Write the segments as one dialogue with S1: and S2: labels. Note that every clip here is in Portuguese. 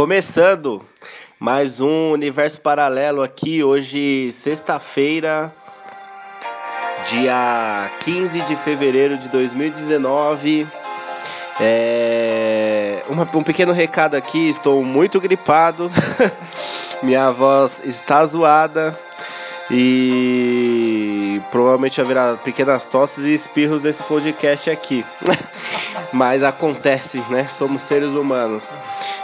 S1: Começando mais um universo paralelo aqui, hoje, sexta-feira, dia 15 de fevereiro de 2019. É, uma, um pequeno recado aqui, estou muito gripado, minha voz está zoada e provavelmente haverá pequenas tosses e espirros nesse podcast aqui. Mas acontece, né? Somos seres humanos.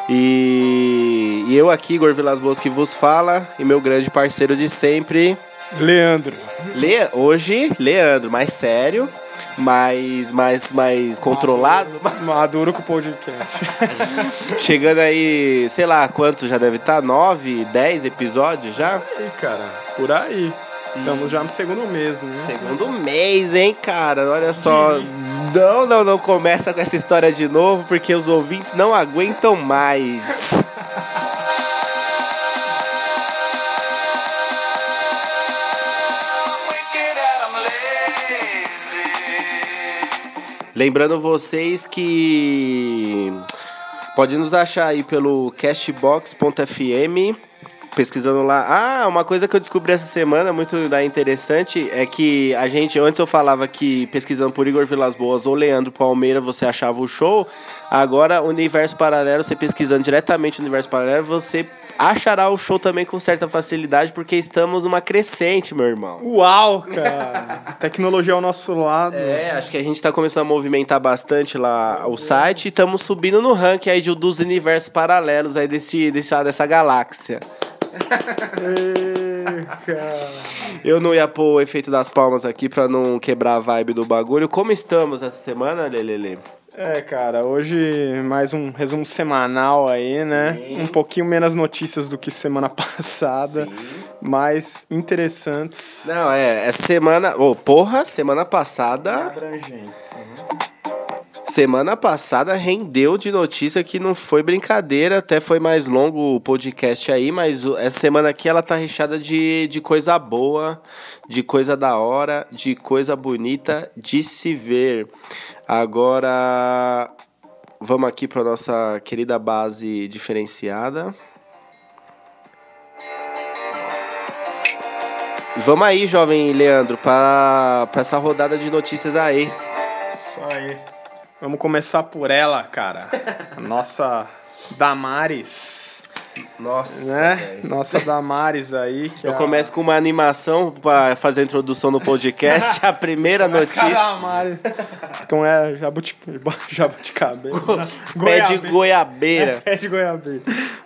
S1: E, e eu aqui, Igor Vilas Boas, que vos fala, e meu grande parceiro de sempre,
S2: Leandro.
S1: Le... Hoje, Leandro, mais sério, mais, mais, mais controlado.
S2: Maduro com o podcast.
S1: Chegando aí, sei lá, quanto já deve estar? Nove, dez episódios já?
S2: E cara, por aí. Estamos já no segundo mês, né?
S1: Segundo mês, hein, cara? Olha só. Não, não, não começa com essa história de novo, porque os ouvintes não aguentam mais. Lembrando vocês que pode nos achar aí pelo cashbox.fm, pesquisando lá. Ah, uma coisa que eu descobri essa semana muito interessante é que a gente, antes eu falava que pesquisando por Igor Vilas Boas ou Leandro Palmeira você achava o show. Agora, Universo Paralelo, você pesquisando diretamente no Universo Paralelo, você achará o show também com certa facilidade, porque estamos numa crescente, meu irmão.
S2: Uau, cara! Tecnologia ao nosso lado.
S1: É, acho que a gente tá começando a movimentar bastante lá o site e estamos subindo no ranking aí de, dos universos paralelos aí desse, desse, dessa galáxia. Eu não ia pôr o efeito das palmas aqui pra não quebrar a vibe do bagulho. Como estamos essa semana, Lelele?
S2: É, cara, hoje mais um resumo semanal aí, né? Um pouquinho menos notícias do que semana passada, mas interessantes.
S1: Não, é, essa semana. Ô, porra, semana passada.
S2: Abrangentes.
S1: Semana passada rendeu de notícia que não foi brincadeira, até foi mais longo o podcast aí, mas essa semana aqui ela tá recheada de, de coisa boa, de coisa da hora, de coisa bonita de se ver. Agora vamos aqui para nossa querida base diferenciada. Vamos aí, jovem Leandro, para essa rodada de notícias aí.
S2: Isso aí. Vamos começar por ela, cara. A nossa Damares,
S1: Nossa,
S2: né? Nossa Damares aí. Que
S1: Eu
S2: é a-
S1: começo com uma animação para fazer a introdução do podcast. A primeira notícia.
S2: Damares. Como é? Jabuti... Jabuticabeira.
S1: Pé de goiabeira.
S2: Pé de goiabeira.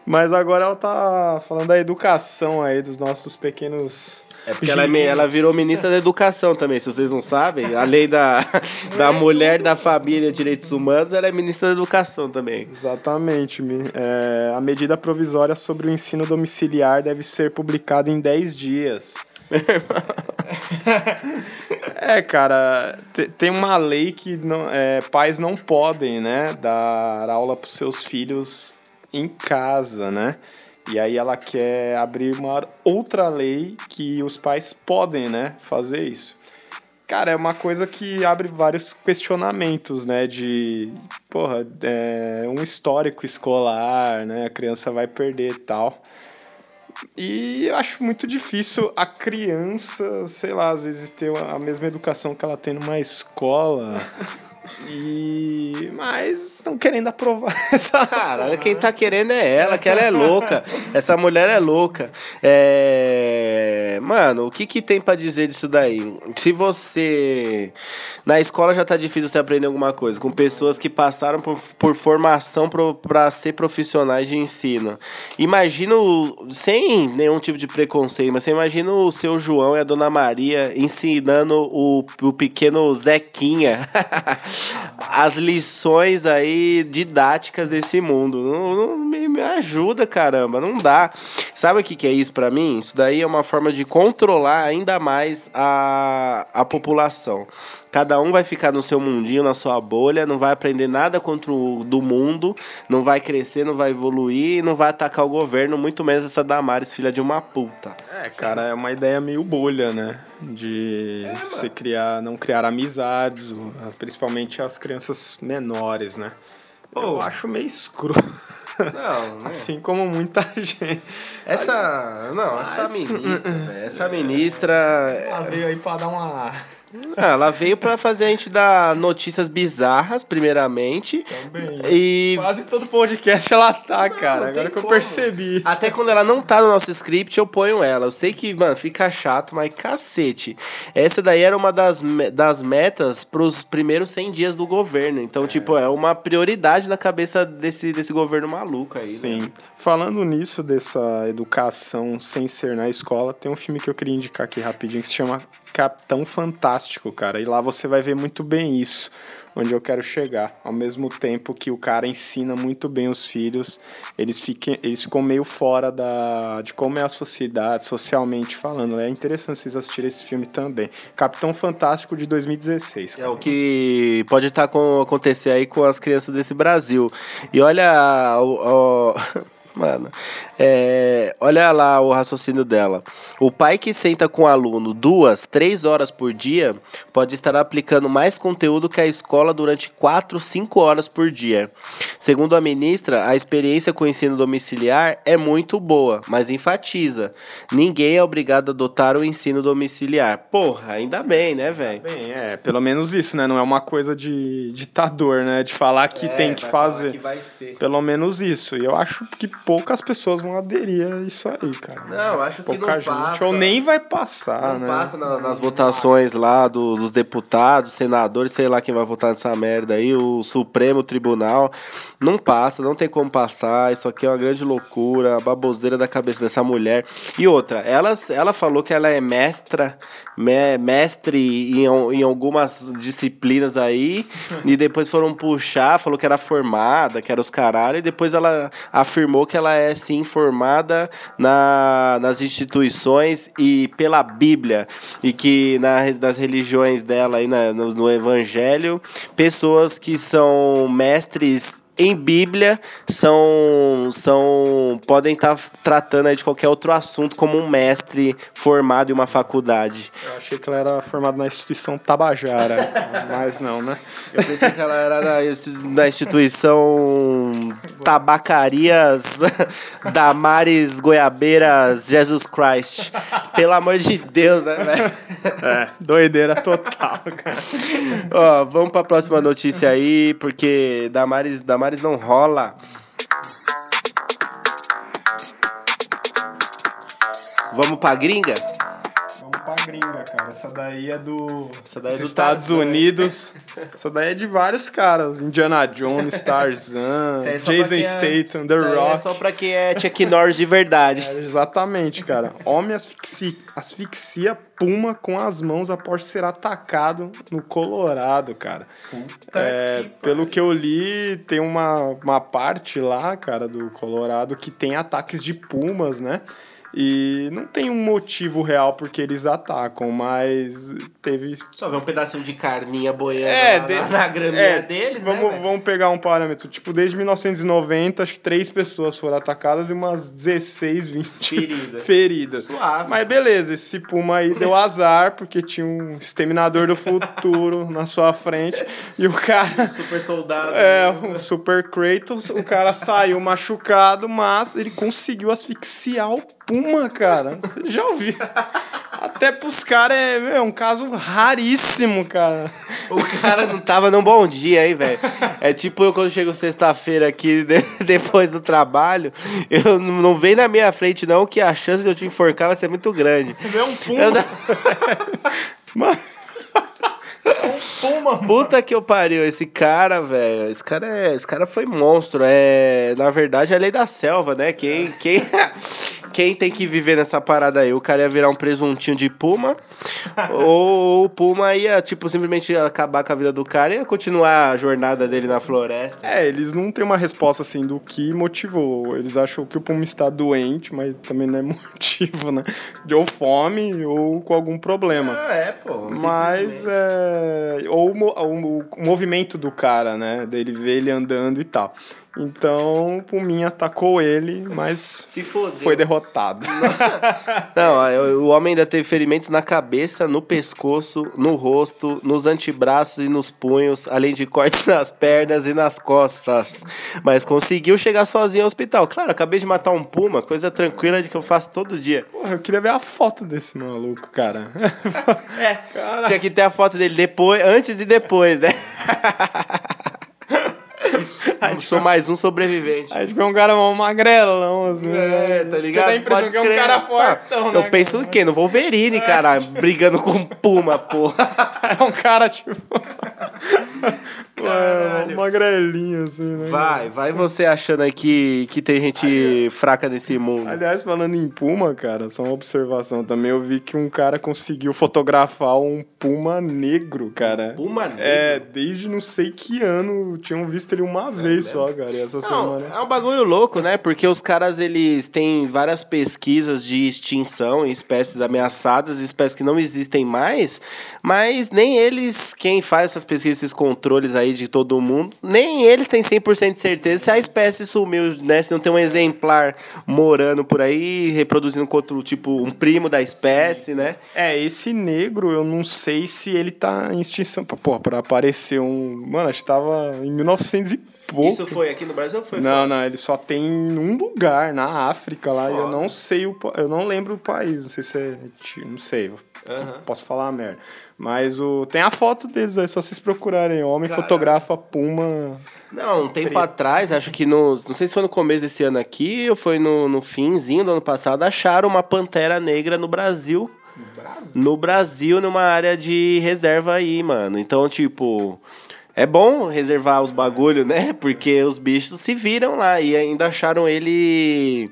S2: Mas agora ela tá falando da educação aí dos nossos pequenos.
S1: É porque ela, é ela virou ministra da educação também, se vocês não sabem. A lei da, da mulher, da família e direitos humanos, ela é ministra da educação também.
S2: Exatamente. me- é, a medida provisória sobre o ensino domiciliar deve ser publicada em 10 dias. É, cara, te- tem uma lei que não, é, pais não podem, né, dar aula para seus filhos em casa, né? E aí ela quer abrir uma outra lei que os pais podem, né, fazer isso. Cara, é uma coisa que abre vários questionamentos, né? De, porra, é, um histórico escolar, né? A criança vai perder e tal. E eu acho muito difícil a criança, sei lá, às vezes ter a mesma educação que ela tem numa escola. E. Mas estão querendo aprovar essa.
S1: Cara, quem tá querendo é ela, que ela é louca. Essa mulher é louca. É... Mano, o que que tem pra dizer disso daí? Se você... Na escola já tá difícil você aprender alguma coisa, com pessoas que passaram por, por formação pro, pra ser profissionais de ensino. Imagina, o- sem nenhum tipo de preconceito, mas você imagina o seu João e a Dona Maria ensinando o, o pequeno Zequinha as lições aí didáticas desse mundo. Não, não me, me ajuda, caramba, não dá. Sabe o que, que é isso pra mim? Isso daí é uma forma de controlar ainda mais a, a população. Cada um vai ficar no seu mundinho, na sua bolha, não vai aprender nada contra o do mundo, não vai crescer, não vai evoluir e não vai atacar o governo, muito menos essa Damares, filha de uma puta.
S2: É, cara, é uma ideia meio bolha, né? De você criar, não criar amizades, principalmente as crianças menores, né? Eu acho meio escroto.
S1: Não, né?
S2: Assim como muita gente.
S1: Essa. Não, essa
S2: Mas-
S1: ministra, velho, essa ministra.
S2: Ela veio aí pra dar uma.
S1: Ah, ela veio pra fazer a gente dar notícias bizarras, primeiramente.
S2: Também.
S1: E
S2: Quase todo podcast ela tá, cara.
S1: não
S2: Agora que eu
S1: como.
S2: percebi.
S1: Até quando ela não tá no nosso script, eu ponho ela. Eu sei que, mano, fica chato, mas cacete. Essa daí era uma das, me- das metas pros primeiros 100 dias do governo. Então, tipo, é uma prioridade na cabeça desse, desse governo maluco aí. né?
S2: Sim. Falando nisso, dessa educação sem ser na escola, tem um filme que eu queria indicar aqui rapidinho que se chama Capitão Fantástico, cara. E lá você vai ver muito bem isso, onde eu quero chegar. Ao mesmo tempo que o cara ensina muito bem os filhos, eles, fiquem, eles ficam meio fora da, de como é a sociedade, socialmente falando. É interessante vocês assistirem esse filme também. Capitão Fantástico de 2016.
S1: É o que pode estar com, acontecer aí com as crianças desse Brasil. E olha o. o- Mano, é, olha lá o raciocínio dela. O pai que senta com o aluno duas, três horas por dia pode estar aplicando mais conteúdo que a escola durante quatro, cinco horas por dia. Segundo a ministra, a experiência com o ensino domiciliar é muito boa, mas enfatiza: ninguém é obrigado a adotar o ensino domiciliar. Porra, ainda bem, né, velho?
S2: Bem, é, pelo menos isso, né? Não é uma coisa de ditador, né? De falar que tem que fazer.
S1: vai ser.
S2: Pelo menos isso. E eu acho que poucas pessoas vão aderir a isso aí, cara.
S1: Não, acho que
S2: Pouca
S1: não
S2: gente.
S1: passa.
S2: Ou nem vai passar,
S1: Não
S2: né?
S1: passa na- nas votações lá do- dos deputados, senadores, sei lá quem vai votar nessa merda aí, o Supremo Tribunal. Não passa, não tem como passar. Isso aqui é uma grande loucura, a baboseira da cabeça dessa mulher. E outra, ela, ela falou que ela é mestra, me- mestre em, em algumas disciplinas aí, e depois foram puxar, falou que era formada, que era os caralho, e depois ela afirmou que ela é sim formada na, nas instituições e pela Bíblia, e que na, nas religiões dela aí na- no, no Evangelho, pessoas que são mestres em Bíblia são, são podem estar tratando aí de qualquer outro assunto como um mestre formado em uma faculdade.
S2: Eu achei que ela era formada na instituição Tabajara. mas não, né?
S1: Eu pensei que ela era na, na instituição Tabacarias Damares Goiabeiras Jesus Christ. Pelo amor de Deus, né, velho?
S2: É, doideira total, cara.
S1: Ó, vamos pra próxima notícia aí, porque Damares, Damares não rola. Vamos pra gringa?
S2: Vamos pra gringa, cara. Essa daí é do.
S1: Essa daí é
S2: dos
S1: do
S2: Estados
S1: Tarzan.
S2: Unidos. Essa daí é de vários caras. Indiana Jones, Tarzan,
S1: é
S2: Jason
S1: é-
S2: Statham, The
S1: isso aí
S2: Rock.
S1: É só pra quem é Chuck Norris de verdade.
S2: É, exatamente, cara. Homem asfixia, asfixia puma com as mãos após ser atacado no Colorado, cara. É, pelo que eu li, tem uma, uma parte lá, cara, do Colorado que tem ataques de pumas, né? E não tem um motivo real porque eles atacam, mas teve
S1: Só ver um pedacinho de carninha boiando
S2: é,
S1: lá
S2: de-
S1: na, na graminha
S2: é,
S1: deles,
S2: vamos,
S1: né,
S2: vamos pegar um parâmetro. Tipo, desde 1990, acho que três pessoas foram atacadas e umas 16, 20
S1: Feridas.
S2: feridas.
S1: Suave.
S2: Mas beleza, esse Puma aí deu azar, porque tinha um exterminador do futuro na sua frente. E o cara.
S1: Super soldado.
S2: É, um Super Kratos, o cara saiu machucado, mas ele conseguiu asfixiar o Puma, cara. Você já ouviu? Até pros caras é, meu, é um caso raríssimo, cara.
S1: O cara não tava num bom dia, hein, velho? É tipo eu quando chego sexta-feira aqui, de- depois do trabalho, eu não não vem na minha frente, não, que a chance de eu te enforcar vai ser muito grande.
S2: Vê um Puma.
S1: Eu-
S2: Mano. É um Puma, mano.
S1: Puta que eu pariu, esse cara, velho. Esse cara é. Esse cara foi monstro. É. Na verdade, é a lei da selva, né? Quem. Quem, quem tem que viver nessa parada aí? O cara ia virar um presuntinho de puma. ou o puma ia, tipo, simplesmente acabar com a vida do cara e ia continuar a jornada dele na floresta.
S2: É, eles não têm uma resposta assim do que motivou. Eles acham que o Puma está doente, mas também não é motivo, né? De ou fome ou com algum problema.
S1: Ah, é, pô.
S2: Mas é. Ou o, o- o movimento do cara, né? Dele ver ele andando e tal. Então, o Puminha atacou ele, mas foi derrotado.
S1: Não, o homem ainda teve ferimentos na cabeça, no pescoço, no rosto, nos antebraços e nos punhos, além de cortes nas pernas e nas costas. Mas conseguiu chegar sozinho ao hospital. Claro, acabei de matar um puma, coisa tranquila de que eu faço todo dia.
S2: Porra, eu queria ver a foto desse maluco, cara.
S1: É, tinha que ter a foto dele depois, antes e depois, né? Eu sou mais um sobrevivente.
S2: Aí tipo, é um cara um magrelão, assim.
S1: É,
S2: né?
S1: tá ligado?
S2: Dá a impressão
S1: Pode
S2: que é um cara fortão,
S1: Ah,
S2: né?
S1: Eu penso no quê? No Wolverine, cara, brigando com um puma, porra.
S2: É um cara, tipo. Pô, é, magrelinho, assim, né?
S1: Vai, vai você achando aí que, que tem gente fraca nesse mundo.
S2: Aliás, falando em puma, cara, só uma observação também. Eu vi que um cara conseguiu fotografar um puma negro, cara.
S1: Puma negro?
S2: É, desde não sei que ano. Tinham visto ele uma vez só, cara. Essa
S1: Não,
S2: semana.
S1: é um bagulho louco, né? Porque os caras, eles têm várias pesquisas de extinção em espécies ameaçadas, espécies que não existem mais, mas nem eles, quem faz essas pesquisas, esses controles aí de todo mundo, nem eles têm 100% de certeza se a espécie sumiu, né? Se não tem um exemplar morando por aí, reproduzindo com outro, tipo, um primo da espécie, né?
S2: É, esse negro, eu não sei se ele tá em extinção. Pô, pra aparecer um. Mano, acho que tava em 1900 e pouco.
S1: Isso foi aqui no Brasil ou foi
S2: Não,
S1: fora?
S2: não, ele só tem um lugar na África lá, e eu não sei o eu não lembro o país, não sei se é, não sei, posso falar uma merda. Mas o tem a foto deles aí, só vocês procurarem, homem fotografa puma.
S1: Não, um tempo atrás, acho que no. Não sei se foi no começo desse ano aqui ou foi no, no finzinho do ano passado, acharam uma pantera negra no Brasil. No Brasil, numa área de reserva aí, mano. Então, tipo. É bom reservar os bagulho, né? Porque os bichos se viram lá e ainda acharam ele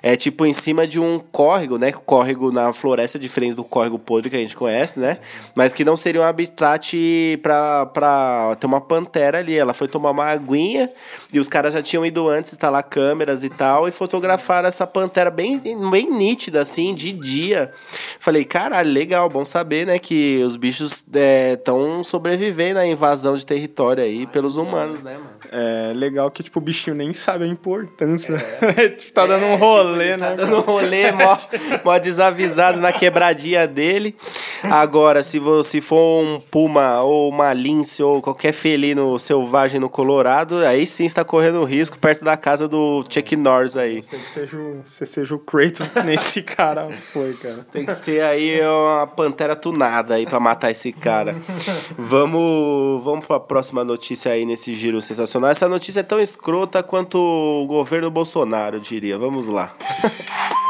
S1: é tipo em cima de um córrego, né? Córrego na floresta diferente do córrego podre que a gente conhece, né? Mas que não seria um habitat pra, pra ter uma pantera ali. Ela foi tomar uma aguinha e os caras já tinham ido antes instalar câmeras e tal e fotografaram essa pantera bem, bem nítida, assim, de dia. Falei, caralho, legal, bom saber, né? Que os bichos estão sobrevivendo à invasão de território aí pelos humanos, né, mano?
S2: É legal que tipo o bichinho nem sabe a importância. tipo, tá dando um rolê, né?
S1: Tá dando um rolê mó, mó desavisado na quebradinha dele. Agora, se você for um puma ou uma lince ou qualquer felino selvagem no Colorado, aí sim está correndo risco perto da casa do Chuck Norris aí.
S2: Você seja, o- você seja o Kratos nesse cara foi, cara.
S1: Tem que ser aí uma pantera tunada aí pra matar esse cara. Vamos, vamos pra próxima notícia aí nesse giro sensacional. Essa notícia é tão escrota quanto o governo Bolsonaro, diria. Vamos lá.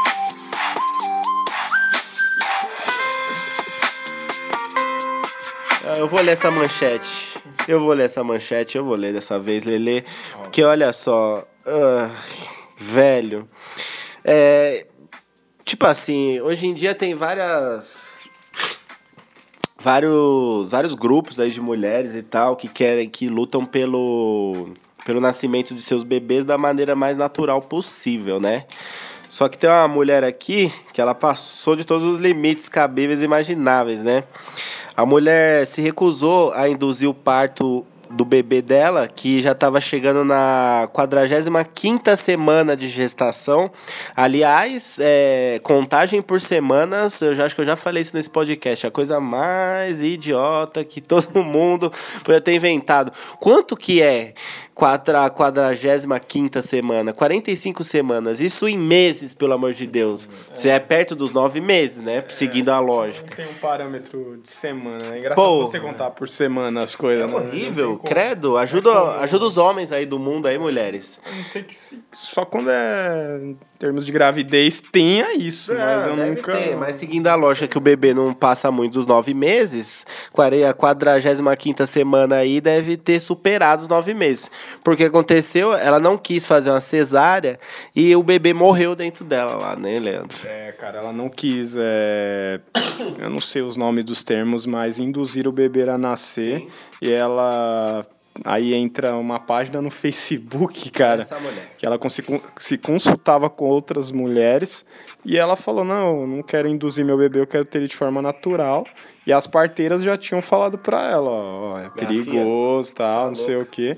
S1: Ah, Eu vou ler essa manchete. Eu vou ler essa manchete, eu vou ler dessa vez, Lele. Porque olha só. ah, velho. É, tipo assim, hoje em dia tem várias. Vários, vários grupos aí de mulheres e tal que querem, que lutam pelo, pelo nascimento de seus bebês da maneira mais natural possível, né? Só que tem uma mulher aqui que ela passou de todos os limites cabíveis e imagináveis, né? A mulher se recusou a induzir o parto do bebê dela, que já estava chegando na 45ª semana de gestação. Aliás, é, contagem por semanas, eu já acho que eu já falei isso nesse podcast, a coisa mais idiota que todo mundo podia ter inventado. Quanto que é quadra, 45ª semana? 45 semanas, isso em meses, pelo amor de Deus. Você é perto dos nove meses, né? Seguindo a lógica.
S2: Não tem um parâmetro de semana, né? É engraçado
S1: Pô.
S2: você contar por semana as coisas, né?
S1: Horrível, credo. Ajuda, ajuda os homens aí do mundo aí, mulheres.
S2: Eu não sei que se... Só quando é termos de gravidez tenha isso, mas eu
S1: É,
S2: nunca...
S1: ter, mas seguindo a lógica que o bebê não passa muito dos nove meses, a 45 semana aí deve ter superado os nove meses. Porque aconteceu, ela não quis fazer uma cesárea e o bebê morreu dentro dela lá, né, Leandro?
S2: É, cara, ela não quis, é... eu não sei os nomes dos termos, mas induzir o bebê a nascer e ela... Aí entra uma página no Facebook, cara, que ela se consultava com outras mulheres e ela falou: Não, eu não quero induzir meu bebê, eu quero ter ele de forma natural. E as parteiras já tinham falado pra ela: Ó, ó, é perigoso, tal, não sei o quê.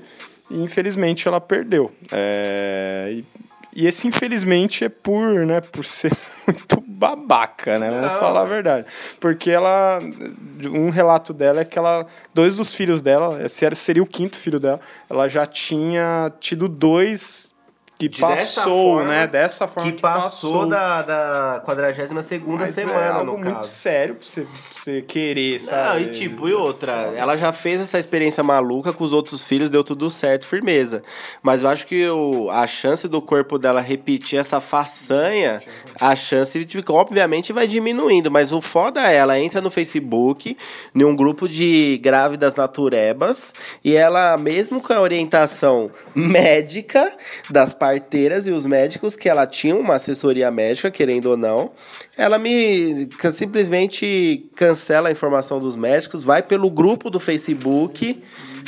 S2: E infelizmente ela perdeu. É, e, e esse infelizmente é por, né, por ser muito babaca, né? Vamos
S1: Não.
S2: falar a verdade. Porque ela. Um relato dela é que ela. Dois dos filhos dela, esse seria o quinto filho dela, ela já tinha tido dois que
S1: De-
S2: passou,
S1: forma,
S2: né? Dessa forma
S1: Que passou da, da 42 segunda
S2: Mas
S1: semana,
S2: é algo
S1: no
S2: muito
S1: caso.
S2: sério pra você, pra você querer,
S1: Não,
S2: sabe?
S1: e tipo, e outra, ela já fez essa experiência maluca com os outros filhos, deu tudo certo, firmeza. Mas eu acho que o, a chance do corpo dela repetir essa façanha, a chance, tipo, obviamente, vai diminuindo. Mas o foda é, ela entra no Facebook, em um grupo de grávidas naturebas, e ela, mesmo com a orientação médica das parteiras e os médicos, que ela tinha uma assessoria médica, querendo ou não, ela me simplesmente cancela a informação dos médicos, vai pelo grupo do Facebook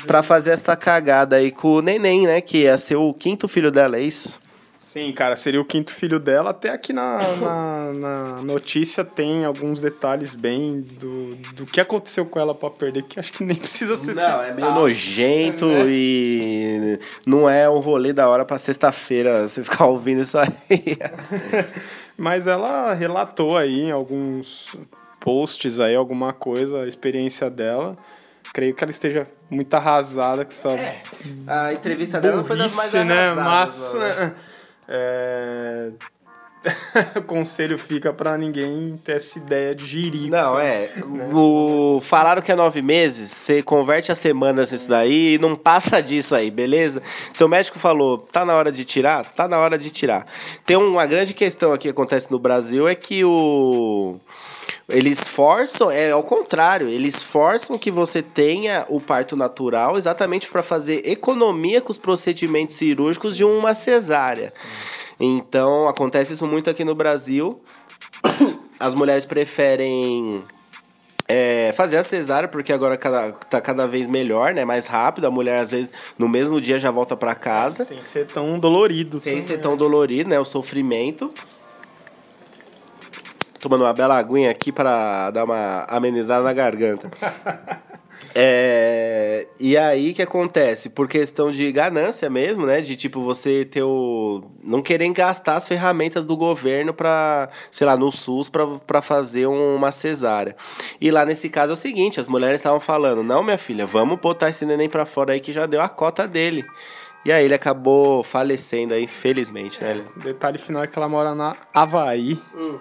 S1: pra fazer esta cagada aí com o neném, né? Que ia ser o quinto filho dela, é isso?
S2: Sim, cara, seria o quinto filho dela. Até aqui na, na, na notícia tem alguns detalhes bem do, do que aconteceu com ela pra perder, que acho que nem precisa ser
S1: Não, é meio
S2: citado.
S1: nojento e não é um rolê da hora pra sexta-feira você ficar ouvindo isso aí.
S2: Mas ela relatou aí em alguns posts aí, alguma coisa, a experiência dela. Creio que ela esteja muito arrasada com essa
S1: A entrevista dela não foi das mais
S2: burrice, né?
S1: arrasadas,
S2: Mas
S1: né?
S2: é... o conselho fica pra ninguém ter essa ideia de jirica.
S1: Não, é. O, falaram que é nove meses, você converte as semanas nisso daí e não passa disso aí, beleza? Seu médico falou, tá na hora de tirar? Tá na hora de tirar. Tem uma grande questão aqui que acontece no Brasil, é que o. Eles forçam, é ao contrário, eles forçam que você tenha o parto natural exatamente para fazer economia com os procedimentos cirúrgicos de uma cesárea. Então, acontece isso muito aqui no Brasil. As mulheres preferem é, fazer a cesárea, porque agora cada, tá cada vez melhor, né? Mais rápido. A mulher, às vezes, no mesmo dia já volta para casa.
S2: Sem ser tão dolorido.
S1: Sem
S2: também.
S1: ser tão dolorido, né? O sofrimento. Tomando uma bela aguinha aqui para dar uma amenizada na garganta. É, e aí que acontece? Por questão de ganância mesmo, né? De tipo você ter o. Não querer gastar as ferramentas do governo pra, sei lá, no SUS pra fazer uma cesárea. E lá nesse caso é o seguinte: as mulheres estavam falando, não, minha filha, vamos botar esse neném pra fora aí que já deu a cota dele. E aí ele acabou falecendo aí, infelizmente, né?
S2: O detalhe final é que ela mora na Havaí.
S1: Hum.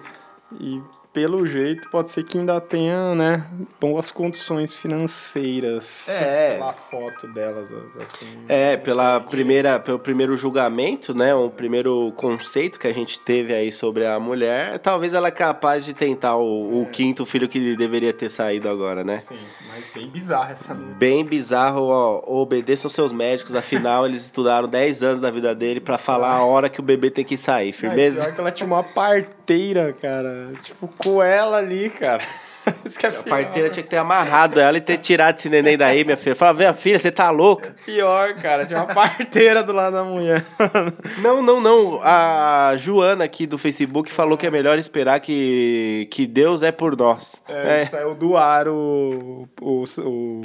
S2: E pelo jeito pode ser que ainda tenha, né, boas condições financeiras.
S1: É.
S2: Pela foto delas, assim.
S1: É, pela primeira, pelo primeiro julgamento, né? O primeiro conceito que a gente teve aí sobre a mulher, talvez ela é capaz de tentar o, o quinto filho que deveria ter saído agora, né?
S2: Sim, mas bem bizarra essa luta.
S1: Bem bizarro, ó, obedeçam seus médicos, afinal eles estudaram 10 anos da vida dele pra falar a hora que o bebê tem que sair,
S2: Ai,
S1: firmeza?
S2: pior que ela tinha uma parteira, cara. Tipo, com ela ali, cara. Isso que é
S1: A parteira tinha que ter amarrado ela e ter tirado esse neném daí, minha filha. Fala, minha filha, você tá louca?
S2: pior, cara. Tinha uma parteira do lado da mulher.
S1: Não, não, não. A Joana aqui do Facebook falou que é melhor esperar que, que Deus é por nós.
S2: É,
S1: É.
S2: saiu do ar o, o, o-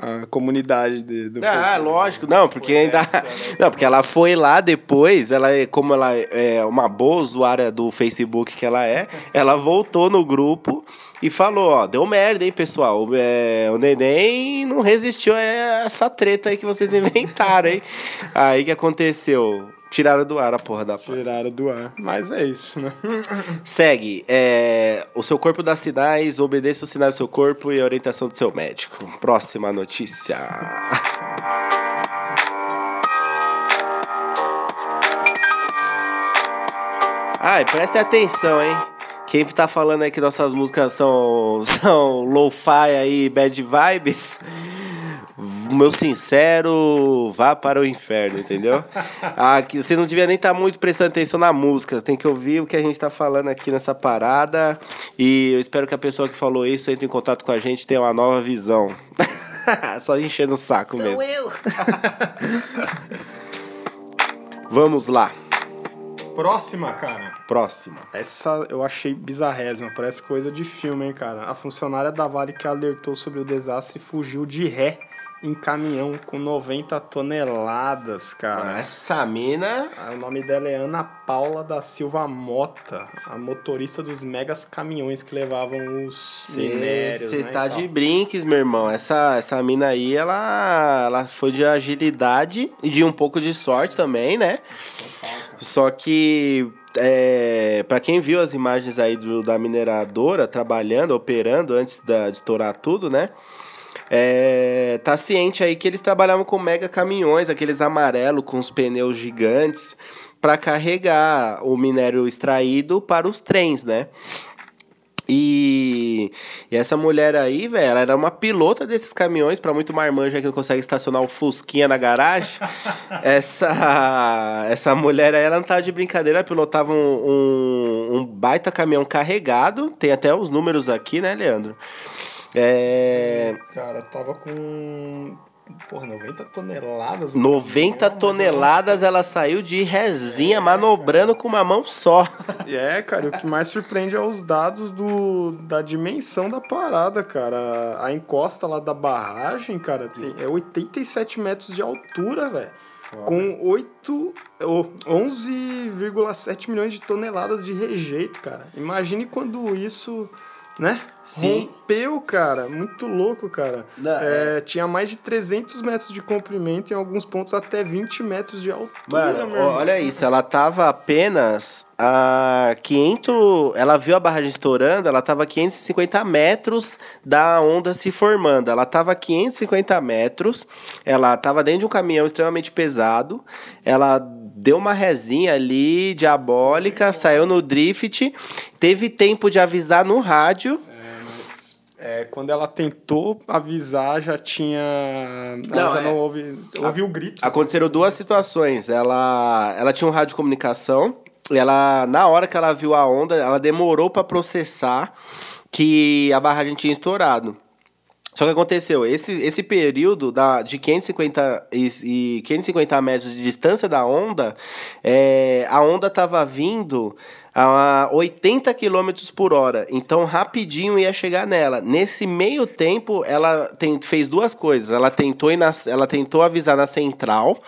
S2: a comunidade de, do
S1: Ah,
S2: Facebook.
S1: lógico, não, porque ainda.
S2: essa, né?
S1: Não, porque ela foi lá depois, ela é, como ela é uma boa usuária do Facebook que ela é, ela voltou no grupo e falou, ó, deu merda, hein, pessoal. É, o neném não resistiu a essa treta aí que vocês inventaram, hein? Aí que aconteceu? Tiraram do ar a porra da porra.
S2: Tiraram do ar. Mas é isso, né?
S1: Segue. É, o seu corpo dá sinais, obedeça os sinais do seu corpo e a orientação do seu médico. Próxima notícia. Ai, prestem atenção, hein? Quem tá falando aí que nossas músicas são, são lo-fi aí, bad vibes, o meu sincero, vá para o inferno, entendeu? Aqui, você não devia nem estar muito prestando atenção na música, tem que ouvir o que a gente tá falando aqui nessa parada. E eu espero que a pessoa que falou isso entre em contato com a gente e tenha uma nova visão. Só enchendo o saco mesmo.
S3: eu.
S1: Vamos lá.
S2: Próxima, cara.
S1: Próxima.
S2: Essa eu achei bizarrésima, parece coisa de filme, hein, cara. A funcionária da Vale que alertou sobre o desastre fugiu de ré em caminhão com 90 toneladas, cara.
S1: Essa mina.
S2: Ah, O nome dela é Ana Paula da Silva Mota, a motorista dos megas caminhões que levavam os minérios.
S1: Você
S2: né,
S1: tá
S2: e tal.
S1: de brinques, meu irmão. Essa, essa mina aí, ela, ela foi de agilidade e de um pouco de sorte também, né? Só que, é, para quem viu as imagens aí do, da mineradora trabalhando, operando antes da, de estourar tudo, né? É, tá ciente aí que eles trabalhavam com mega caminhões, aqueles amarelos com os pneus gigantes, para carregar o minério extraído para os trens, né? E, e essa mulher aí, velho, ela era uma pilota desses caminhões, para muito marmanja que não consegue estacionar o Fusquinha na garagem. essa, essa mulher aí, ela não tava de brincadeira, ela pilotava um, um, um baita caminhão carregado. Tem até os números aqui, né, Leandro? É,
S2: Cara, tava com. Porra, 90 toneladas.
S1: 90
S2: Não, mas
S1: toneladas, ela saiu de resinha, manobrando com uma mão só.
S2: É, cara, e o que mais surpreende é os dados do, da dimensão da parada, cara. A encosta lá da barragem, cara, tem, é 87 metros de altura, velho. Com 8, ou 11,7 milhões de toneladas de rejeito, cara. Imagine quando isso, né?
S1: Sim.
S2: Rompeu, cara. Muito louco, cara.
S1: Não,
S2: É, Tinha mais de 300 metros de comprimento e em alguns pontos até 20 metros de altura,
S1: Mano, olha isso, ela tava apenas a 500. Ela viu a barragem estourando, ela tava a 550 metros da onda se formando. Ela tava a 550 metros, ela tava dentro de um caminhão extremamente pesado, ela deu uma resinha ali diabólica, saiu no drift, teve tempo de avisar no rádio.
S2: É, mas é, quando ela tentou avisar, já tinha. Ela
S1: Não,
S2: já
S1: é-
S2: não ouve. Ouviu o grito.
S1: Aconteceram duas situações. Ela, ela tinha um rádio de comunicação. E ela, na hora que ela viu a onda, ela demorou para processar que a barragem tinha estourado. Só que aconteceu, esse, esse período da, de 550, e, e 550 metros de distância da onda, é, a onda estava vindo a 80 km por hora. Então, rapidinho ia chegar nela. Nesse meio tempo, ela tem, fez duas coisas. Ela tentou, na, ela tentou avisar na central,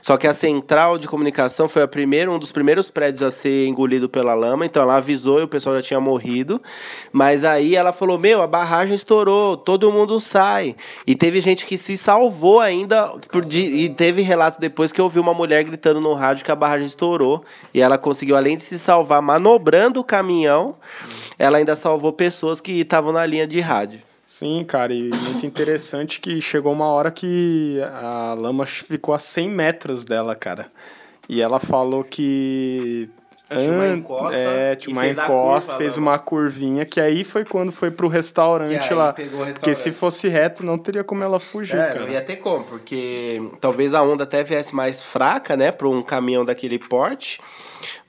S1: só que a central de comunicação foi a primeira, um dos primeiros prédios a ser engolido pela lama. Então, ela avisou e o pessoal já tinha morrido. Mas aí ela falou: Meu, a barragem estourou, todo mundo sai. E teve gente que se salvou ainda. Por, de, e teve relatos depois que eu ouvi uma mulher gritando no rádio que a barragem estourou. E ela conseguiu, além de se salvar, manobrando o caminhão, ela ainda salvou pessoas que estavam na linha de rádio.
S2: Sim, cara, e muito interessante que chegou uma hora que a lama ficou a 100 metros dela, cara. E ela falou que.
S1: Tinha uma encosta
S2: é, tinha uma
S1: fez
S2: encosta,
S1: curva,
S2: fez uma curvinha, que aí foi quando foi pro restaurante
S1: Que
S2: lá. Porque se
S1: restaurante.
S2: fosse reto, não teria como ela fugir,
S1: É,
S2: cara.
S1: não ia ter como, porque talvez a onda até viesse mais fraca, né, para um caminhão daquele porte.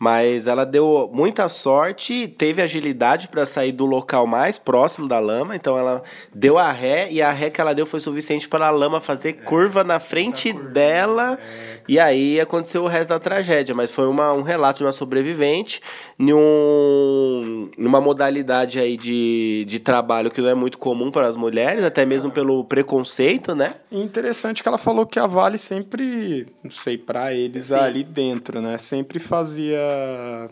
S1: Mas ela deu muita sorte, teve agilidade para sair do local mais próximo da lama, então ela deu a ré e a ré que ela deu foi suficiente para a lama fazer curva na frente dela. E aí aconteceu o resto da tragédia, mas foi uma, um relato de uma sobrevivente num, numa modalidade aí de, de trabalho que não é muito comum para as mulheres, até mesmo pelo preconceito, né?
S2: Interessante que ela falou que a Vale sempre, não sei, pra eles
S1: Sim.
S2: ali dentro, né? Sempre fazia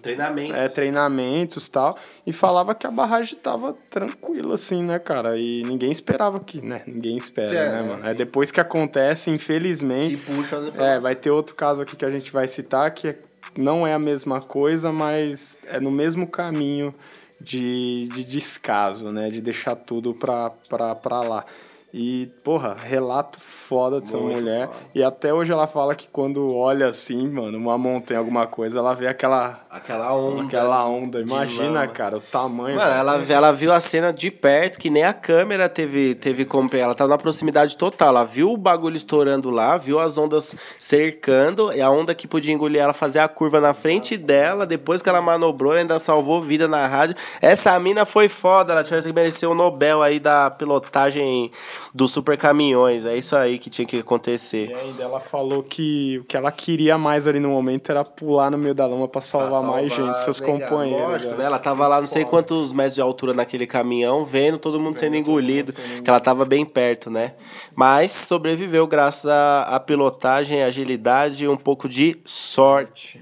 S1: Treinamentos.
S2: é, treinamentos e tal. E falava que a barragem tava tranquila, assim, né, cara? E ninguém esperava que, né? Ninguém espera,
S1: É,
S2: né, mano?
S1: sim.
S2: É depois que acontece, infelizmente.
S1: E puxa
S2: É, vai ter outro caso aqui que a gente vai citar que é- não é a mesma coisa, mas é no mesmo caminho de, de descaso, né? De deixar tudo pra, pra, pra lá. E, porra, relato foda dessa
S1: Muito
S2: mulher.
S1: foda.
S2: E até hoje ela fala que quando olha assim, mano, uma montanha, alguma coisa, ela vê aquela,
S1: Aquela onda.
S2: aquela onda. Imagina, cara, o tamanho.
S1: Mano, ela, ela viu a cena de perto, que nem a câmera teve, teve como. Ela tava na proximidade total. Ela viu o bagulho estourando lá, viu as ondas cercando, e a onda que podia engolir ela fazer a curva na frente dela. Depois que ela manobrou, ainda salvou vida na rádio. Essa mina foi foda, ela tinha que merecer o Nobel aí da pilotagem dos super caminhões. É isso aí que tinha que acontecer.
S2: E ainda ela falou que o que ela queria mais ali no momento era pular no meio da lama para salvar, salvar, mais gente, seus companheiros. Lógico,
S1: né? Ela tava lá não sei quantos metros de altura naquele caminhão, vendo todo mundo sendo engolido, que ela tava bem perto, né? Mas sobreviveu graças à pilotagem, agilidade e um pouco de sorte.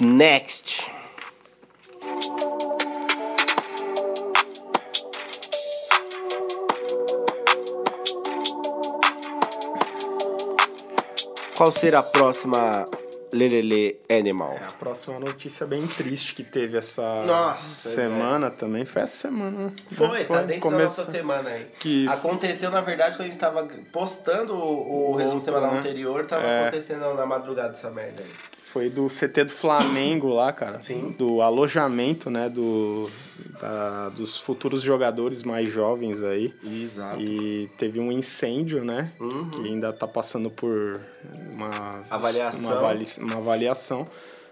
S1: Next. Qual será a próxima Lelele Animal? É,
S2: a próxima notícia bem triste que teve essa Nossa, semana é. também. Foi essa semana. Né?
S1: Foi, Foi, tá dentro começo... da nossa semana aí. Que... Aconteceu, na verdade, quando a gente estava postando o, o resumo semanal né? anterior, tava é. acontecendo na madrugada essa merda aí.
S2: Foi do CT do Flamengo lá, cara.
S1: Sim.
S2: Do alojamento, né? Do, da, dos futuros jogadores mais jovens aí.
S1: Exato.
S2: E teve um incêndio, né?
S1: Uhum.
S2: Que ainda tá passando por uma
S1: avaliação.
S2: Uma, avali uma avaliação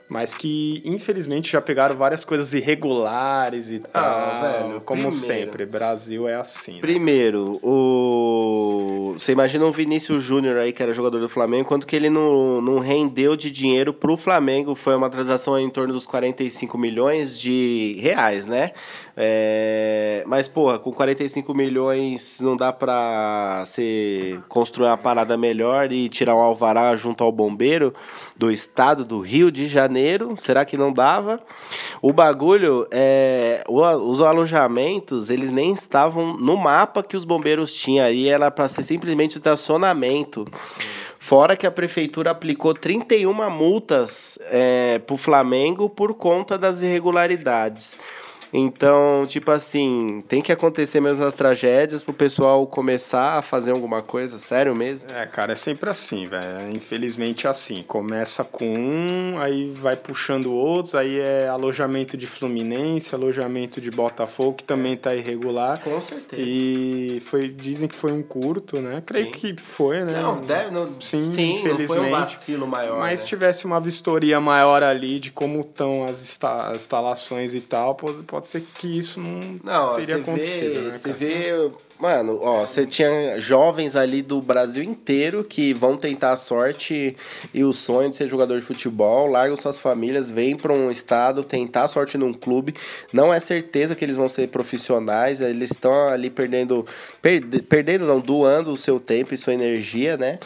S2: mas que infelizmente já pegaram várias coisas irregulares e ah, tal. Velho, como primeiro, sempre, Brasil é assim. Né?
S1: Primeiro, o você imagina um Vinícius Júnior aí que era jogador do Flamengo, quanto que ele não, não rendeu de dinheiro pro Flamengo, foi uma transação em torno dos 45 milhões de reais, né? É, mas, porra, com 45 milhões não dá pra você construir uma parada melhor e tirar um alvará junto ao bombeiro do estado do Rio de Janeiro? Será que não dava? O bagulho, é, os alojamentos, eles nem estavam no mapa que os bombeiros tinham aí, era pra ser simplesmente estacionamento. Fora que a prefeitura aplicou 31 multas é, pro Flamengo por conta das irregularidades. Então, tipo assim, tem que acontecer mesmo as tragédias pro pessoal começar a fazer alguma coisa, sério mesmo?
S2: É, cara, é sempre assim, velho. Infelizmente é assim. Começa com um, aí vai puxando outros, aí é alojamento de Fluminense, alojamento de Botafogo, que também tá irregular.
S1: Com certeza.
S2: E foi, dizem que foi um curto, né? Creio Sim. que foi, né?
S1: Não, deve, não,
S2: Sim, Sim infelizmente. Não foi um
S1: vacilo maior.
S2: Mas
S1: né?
S2: tivesse uma vistoria maior ali de como estão as instalações e tal, pode, pode ser que isso não, não teria acontecido. Vê,
S1: né, você vê Mano, ó, você tinha jovens ali do Brasil inteiro que vão tentar a sorte e o sonho de ser jogador de futebol, largam suas famílias, vêm para um estado tentar a sorte num clube. Não é certeza que eles vão ser profissionais, eles estão ali perdendo, per, perdendo não, doando o seu tempo e sua energia, né?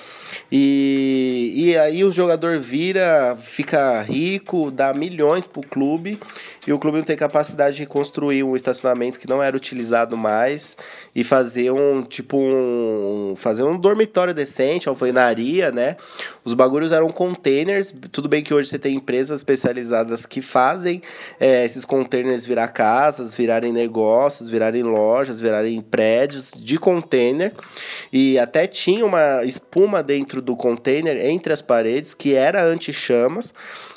S1: E, e aí o jogador vira, fica rico, dá milhões pro clube e o clube não tem capacidade de construir um estacionamento que não era utilizado mais e fazer um tipo um fazer um dormitório decente, alvenaria, né? Os bagulhos eram containers. Tudo bem que hoje você tem empresas especializadas que fazem é, esses containers virar casas, virarem negócios, virarem lojas, virarem prédios de container. E até tinha uma espuma dentro do container entre as paredes que era anti-chamas.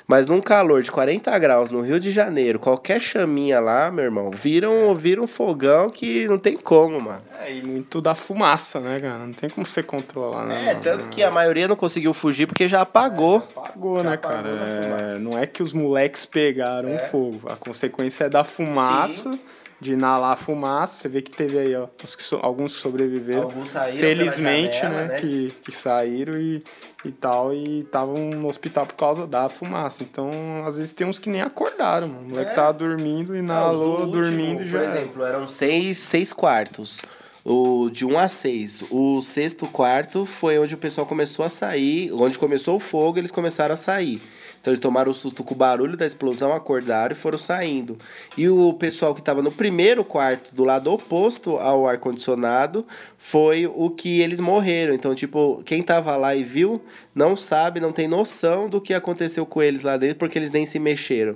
S1: Mas num calor de 40 graus no Rio de Janeiro, qualquer chaminha lá, meu irmão, viram, é. vira um fogão que não tem como, mano.
S2: É, e muito da fumaça, né, cara? Não tem como você controlar, né?
S1: É, tanto que a maioria não conseguiu fugir porque já apagou.
S2: É, apagou, já né, apagou cara? É, não é que os moleques pegaram é. fogo. A consequência é da fumaça. Sim de inalar fumaça. Você vê que teve aí ó, que so, alguns que sobreviveram.
S1: Alguns saíram
S2: Felizmente,
S1: janela,
S2: né,
S1: né?
S2: Que, que saíram e, e tal, e estavam no hospital por causa da fumaça. Então, às vezes tem uns que nem acordaram, mano. O moleque é. tava dormindo, inalou, dormindo último, e já.
S1: Por exemplo, eram seis, seis quartos. O de 1 a 6. O sexto quarto foi onde o pessoal começou a sair. Onde começou o fogo, eles começaram a sair. Então eles tomaram o susto com o barulho da explosão, acordaram e foram saindo. E o pessoal que estava no primeiro quarto, do lado oposto ao ar-condicionado, foi o que eles morreram. Então, tipo, quem estava lá e viu, não sabe, não tem noção do que aconteceu com eles lá dentro, porque eles nem se mexeram.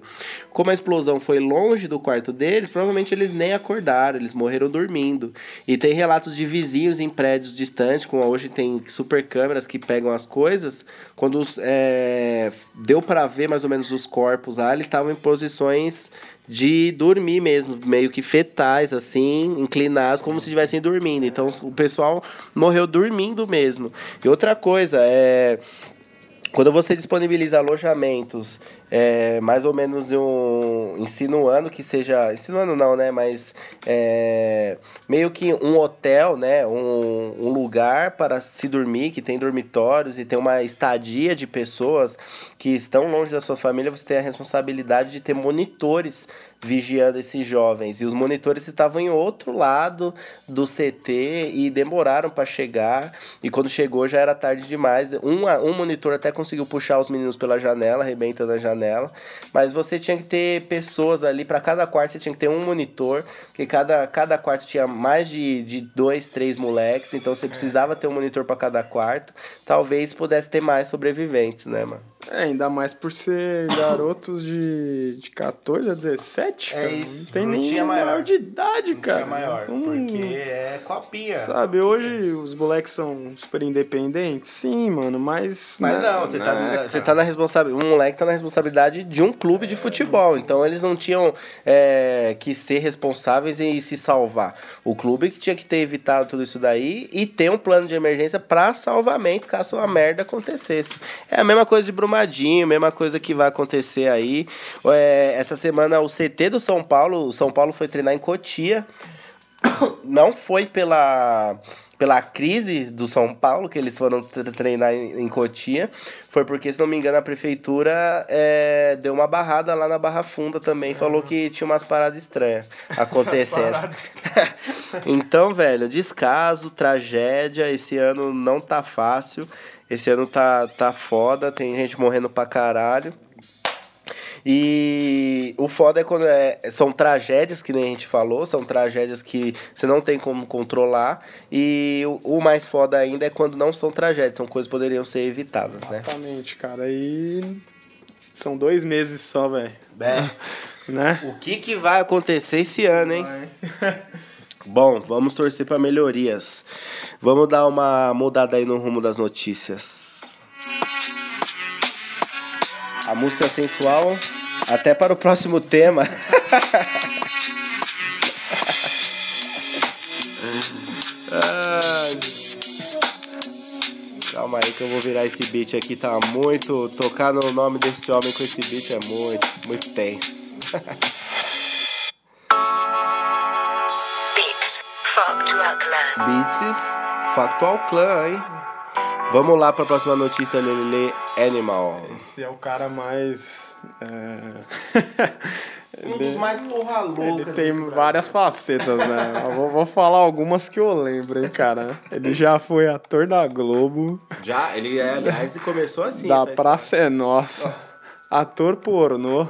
S1: Como a explosão foi longe do quarto deles, provavelmente eles nem acordaram, eles morreram dormindo. E tem relatos de vizinhos em prédios distantes, como hoje tem super câmeras que pegam as coisas, quando é, deu para para ver mais ou menos os corpos lá, eles estavam em posições de dormir mesmo, meio que fetais, assim, inclinados, como se estivessem dormindo. Então o pessoal morreu dormindo mesmo. E outra coisa, é. Quando você disponibiliza alojamentos é, mais ou menos um, insinuando que seja. Insinuando não, né? Mas é, meio que um hotel, né? Um, um lugar para se dormir, que tem dormitórios e tem uma estadia de pessoas que estão longe da sua família, você tem a responsabilidade de ter monitores vigiando esses jovens. E os monitores estavam em outro lado do CT e demoraram para chegar. E quando chegou já era tarde demais. Um, um monitor até conseguiu puxar os meninos pela janela, arrebentando a janela. Mas você tinha que ter pessoas ali, para cada quarto você tinha que ter um monitor, que cada, cada quarto tinha mais de, de dois, três moleques. Então você precisava ter um monitor para cada quarto. Talvez pudesse ter mais sobreviventes, né, mano?
S2: É, ainda mais por ser garotos de, de 14 a 17,
S1: É
S2: cara.
S1: isso,
S2: Não tem
S1: não
S2: nem
S1: tinha maior.
S2: maior de idade, cara.
S1: maior,
S2: Hum,
S1: porque é copinha.
S2: Sabe, hoje os moleques são super independentes, sim, mano, mas.
S1: Mas
S2: né,
S1: não, você tá,
S2: né,
S1: você tá na responsabilidade. Um moleque tá na responsabilidade de um clube de futebol. Então eles não tinham é, que ser responsáveis e se salvar. O clube que tinha que ter evitado tudo isso daí e ter um plano de emergência para salvamento caso uma merda acontecesse. É a mesma coisa de Brumadinho, mesma coisa que vai acontecer aí. É, essa semana o CT do São Paulo, o São Paulo foi treinar em Cotia. Não foi pela, pela crise do São Paulo que eles foram tre- treinar em, em Cotia. Foi porque, se não me engano, a prefeitura é, deu uma barrada lá na Barra Funda também. Falou que tinha umas paradas estranhas acontecendo. então, velho, descaso, tragédia. Esse ano não tá fácil. Esse ano tá, tá foda. Tem gente morrendo pra caralho. E o foda é quando é, são tragédias, que nem a gente falou, são tragédias que você não tem como controlar. E o, o mais foda ainda é quando não são tragédias, são coisas que poderiam ser evitadas, né?
S2: Exatamente, cara. Aí. São dois meses só, velho.
S1: É.
S2: Né?
S1: O que, que vai acontecer esse ano, hein? Bom, vamos torcer para melhorias. Vamos dar uma mudada aí no rumo das notícias. A música é sensual, até para o próximo tema. Calma aí que eu vou virar esse beat aqui, tá muito. Tocar no nome desse homem com esse beat é muito, muito tenso. Beats, Factual Clan, hein? Vamos lá pra próxima notícia, Lele Animal.
S2: Esse é o cara mais. é,
S1: Um dos mais porra
S2: Ele
S1: loucas.
S2: tem várias facetas, né? Eu vou, vou falar algumas que eu lembro, hein, cara. Ele já foi ator da Globo.
S1: Já, ele é, aliás, ele começou assim.
S2: da Praça é Nossa, ator pornô,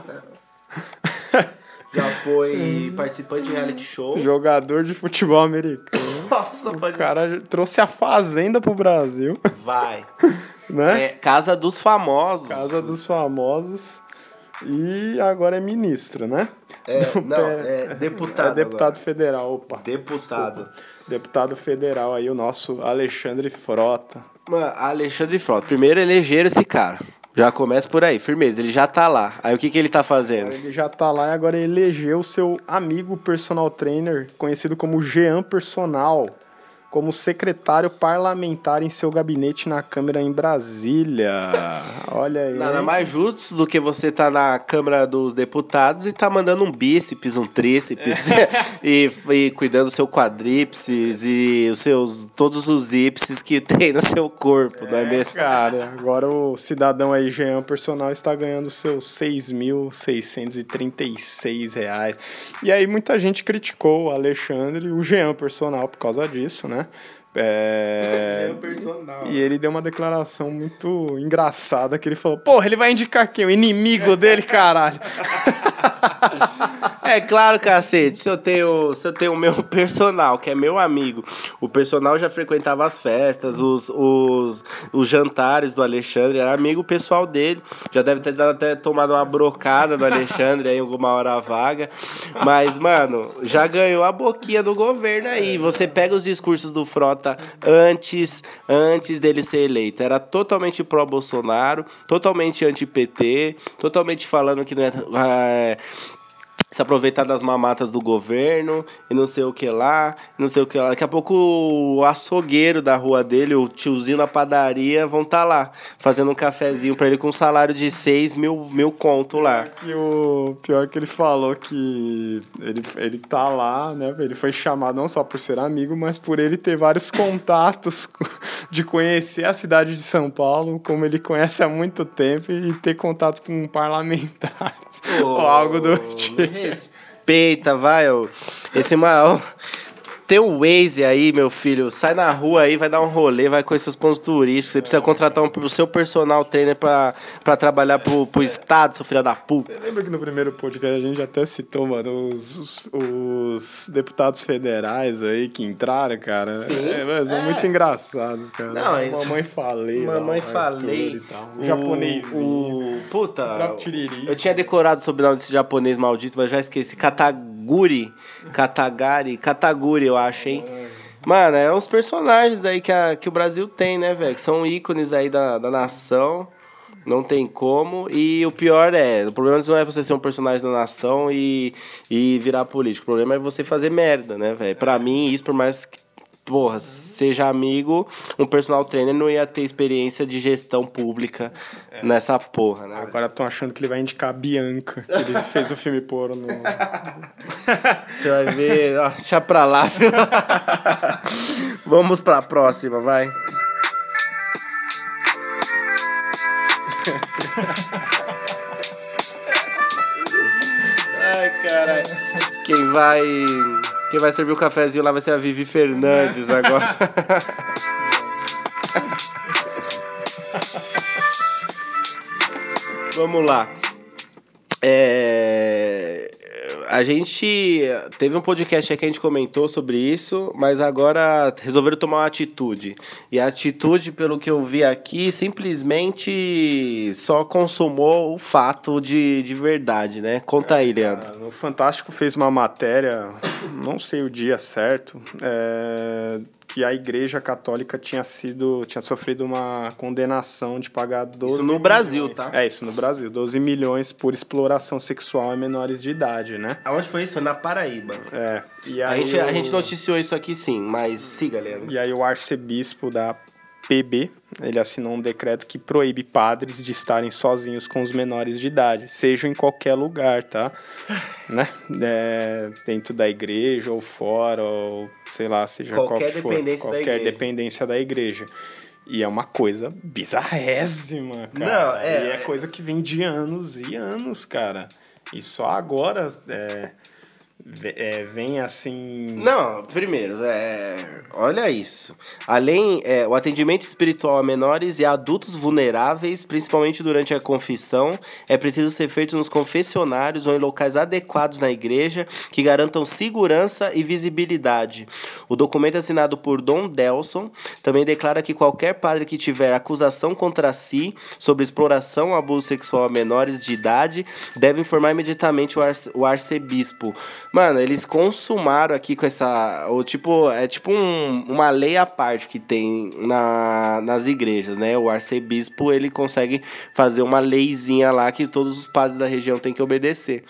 S1: Já foi participante de reality show.
S2: jogador de futebol americano.
S1: Nossa,
S2: O
S1: pode
S2: cara trouxe a Fazenda pro Brasil,
S1: Vai.
S2: né?
S1: É, Casa dos Famosos.
S2: Casa dos Famosos. E agora é ministro, né?
S1: É,
S2: Do
S1: não,
S2: pé-
S1: é deputado.
S2: É deputado
S1: agora.
S2: federal, opa.
S1: Deputado.
S2: Deputado federal aí, o nosso Alexandre Frota.
S1: Mano, Alexandre Frota. Primeiro elegeram esse cara. Já começa por aí, firmeza. Ele já tá lá. Aí o que, que ele tá fazendo?
S2: Ele já tá lá e agora elegeu seu amigo personal trainer, conhecido como Jean Personal, como secretário parlamentar em seu gabinete na Câmara em Brasília. Olha aí.
S1: Nada mais justo do que você tá na Câmara dos Deputados e tá mandando um bíceps, um tríceps e, e cuidando do seu quadríceps e os seus todos os ípses que tem no seu corpo, não é mesmo?
S2: Cara, agora o cidadão aí, Jean Personal, está ganhando seus 6.636 reais. E aí muita gente criticou o Alexandre, o Jean Personal, por causa disso, né? É... E ele deu uma declaração muito engraçada que ele falou: Porra, ele vai indicar quem? O inimigo dele, caralho.
S1: É claro, cacete. Se eu tenho, se eu tenho o meu personal, que é meu amigo, o personal já frequentava as festas, os, os, os jantares do Alexandre, era amigo pessoal dele. Já deve ter dado até tomado uma brocada do Alexandre aí alguma hora vaga. Mas, mano, já ganhou a boquinha do governo aí. Você pega os discursos do Frota antes, antes dele ser eleito. Era totalmente pró-Bolsonaro, totalmente anti-PT, totalmente falando que não é. é se aproveitar das mamatas do governo e não sei o que lá, não sei o que lá. Daqui a pouco o açougueiro da rua dele, o tiozinho da padaria, vão estar lá, fazendo um cafezinho pra ele com um salário de 6 mil, mil conto lá.
S2: E o pior que ele falou que ele, ele tá lá, né? Ele foi chamado não só por ser amigo, mas por ele ter vários contatos de conhecer a cidade de São Paulo, como ele conhece há muito tempo, e ter contato com parlamentares. ou algo do tipo.
S1: Respeita, vai. Esse mal. Tem o Waze aí, meu filho. Sai na rua aí, vai dar um rolê, vai conhecer os pontos turísticos. Você precisa contratar um, o seu personal trainer pra, pra trabalhar pro, pro estado, seu filho da puta.
S2: Você lembra que no primeiro podcast a gente até citou, mano, os, os, os deputados federais aí que entraram, cara?
S1: Sim.
S2: É, mas são
S1: É.
S2: muito engraçados, cara.
S1: Não, eles-
S2: Mamãe falei. lá,
S1: Mamãe
S2: o Arthur
S1: falei.
S2: e tal.
S1: O
S2: O japonês.
S1: O, puta.
S2: Tiriri.
S1: Eu tinha decorado o nome desse japonês maldito, mas já esqueci. Kataguri. Katagari. Kataguri, eu acho, hein? Mano, é uns personagens aí que, a, que o Brasil tem, né, velho? Que são ícones aí da, da nação. Não tem como. E o pior é, o problema não é você ser um personagem da nação e, e virar político. O problema é você fazer merda, né, velho? Pra mim, isso por mais que porra, seja amigo, um personal trainer não ia ter experiência de gestão pública nessa porra, né?
S2: Agora estão achando que ele vai indicar a Bianca, que ele fez o filme porno.
S1: Você vai ver, ó, deixa pra lá. Vamos pra próxima, vai. Ai, caralho. Quem vai. Quem vai servir o cafezinho lá vai ser a Vivi Fernandes agora. Vamos lá. É, A gente teve um podcast aí que a gente comentou sobre isso, mas agora resolveram tomar uma atitude. E a atitude, pelo que eu vi aqui, simplesmente só consumou o fato de, de verdade, né? Conta aí, Leandro.
S2: Ah, No Fantástico fez uma matéria, não sei o dia certo, é, que a Igreja Católica tinha sido, tinha sofrido uma condenação de pagar 12
S1: Isso no Brasil,
S2: milhões-
S1: tá?
S2: É isso no Brasil, 12 milhões por exploração sexual em menores de idade, né?
S1: Aonde foi isso? Na Paraíba.
S2: É. E
S1: A
S2: aí
S1: gente, a gente noticiou isso aqui sim, mas siga, Leandro.
S2: E aí o arcebispo da PB, ele assinou um decreto que proíbe padres de estarem sozinhos com os menores de idade, seja em qualquer lugar, tá? né? É, dentro da igreja ou fora, ou sei lá, seja
S1: Qualquer
S2: qual que for,
S1: dependência da
S2: qualquer
S1: igreja.
S2: dependência da igreja. E é uma coisa bizarrésima, cara.
S1: Não, é-
S2: E é coisa que vem de anos e anos, cara. E só agora é, é, vem assim.
S1: Não, primeiro, é, olha isso. Além, é, o atendimento espiritual a menores e a adultos vulneráveis, principalmente durante a confissão, é preciso ser feito nos confessionários ou em locais adequados na igreja que garantam segurança e visibilidade. O documento assinado por Dom Delson também declara que qualquer padre que tiver acusação contra si sobre exploração ou abuso sexual a menores de idade deve informar imediatamente o, o arcebispo. Mano, eles consumaram aqui com essa. O tipo, é tipo um- uma lei à parte que tem na, nas igrejas, né? O arcebispo ele consegue fazer uma leizinha lá que todos os padres da região têm que obedecer.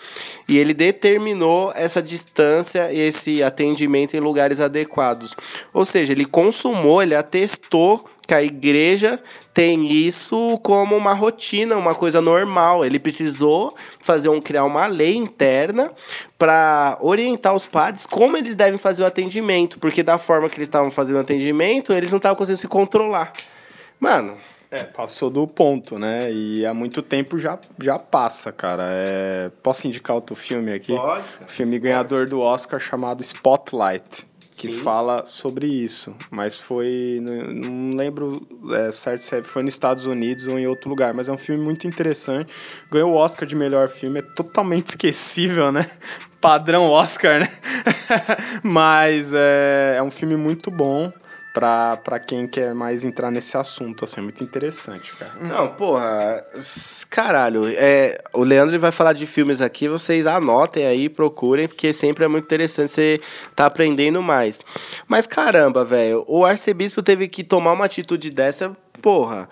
S1: E ele determinou essa distância e esse atendimento em lugares adequados. Ou seja, ele consumou, ele atestou que a igreja tem isso como uma rotina, uma coisa normal. Ele precisou fazer um criar uma lei interna para orientar os padres como eles devem fazer o atendimento, porque da forma que eles estavam fazendo o atendimento, eles não estavam conseguindo se controlar. Mano,
S2: É, passou do ponto, né? E há muito tempo já, já passa, cara. É... Posso indicar outro filme aqui?
S1: Pode.
S2: Um filme ganhador do Oscar chamado Spotlight, que
S1: Sim.
S2: fala sobre isso. Mas foi. Não, lembro é, certo se foi nos Estados Unidos ou em outro lugar, mas é um filme muito interessante. Ganhou o Oscar de melhor filme, é totalmente esquecível, né? Padrão Oscar, né? mas é, é um filme muito bom. Pra quem quer mais entrar nesse assunto, assim, é muito interessante, cara.
S1: Não, porra, caralho, é, o Leandro ele vai falar de filmes aqui, vocês anotem aí, procurem, porque sempre é muito interessante você tá aprendendo mais. Mas caramba, velho, o arcebispo teve que tomar uma atitude dessa, porra,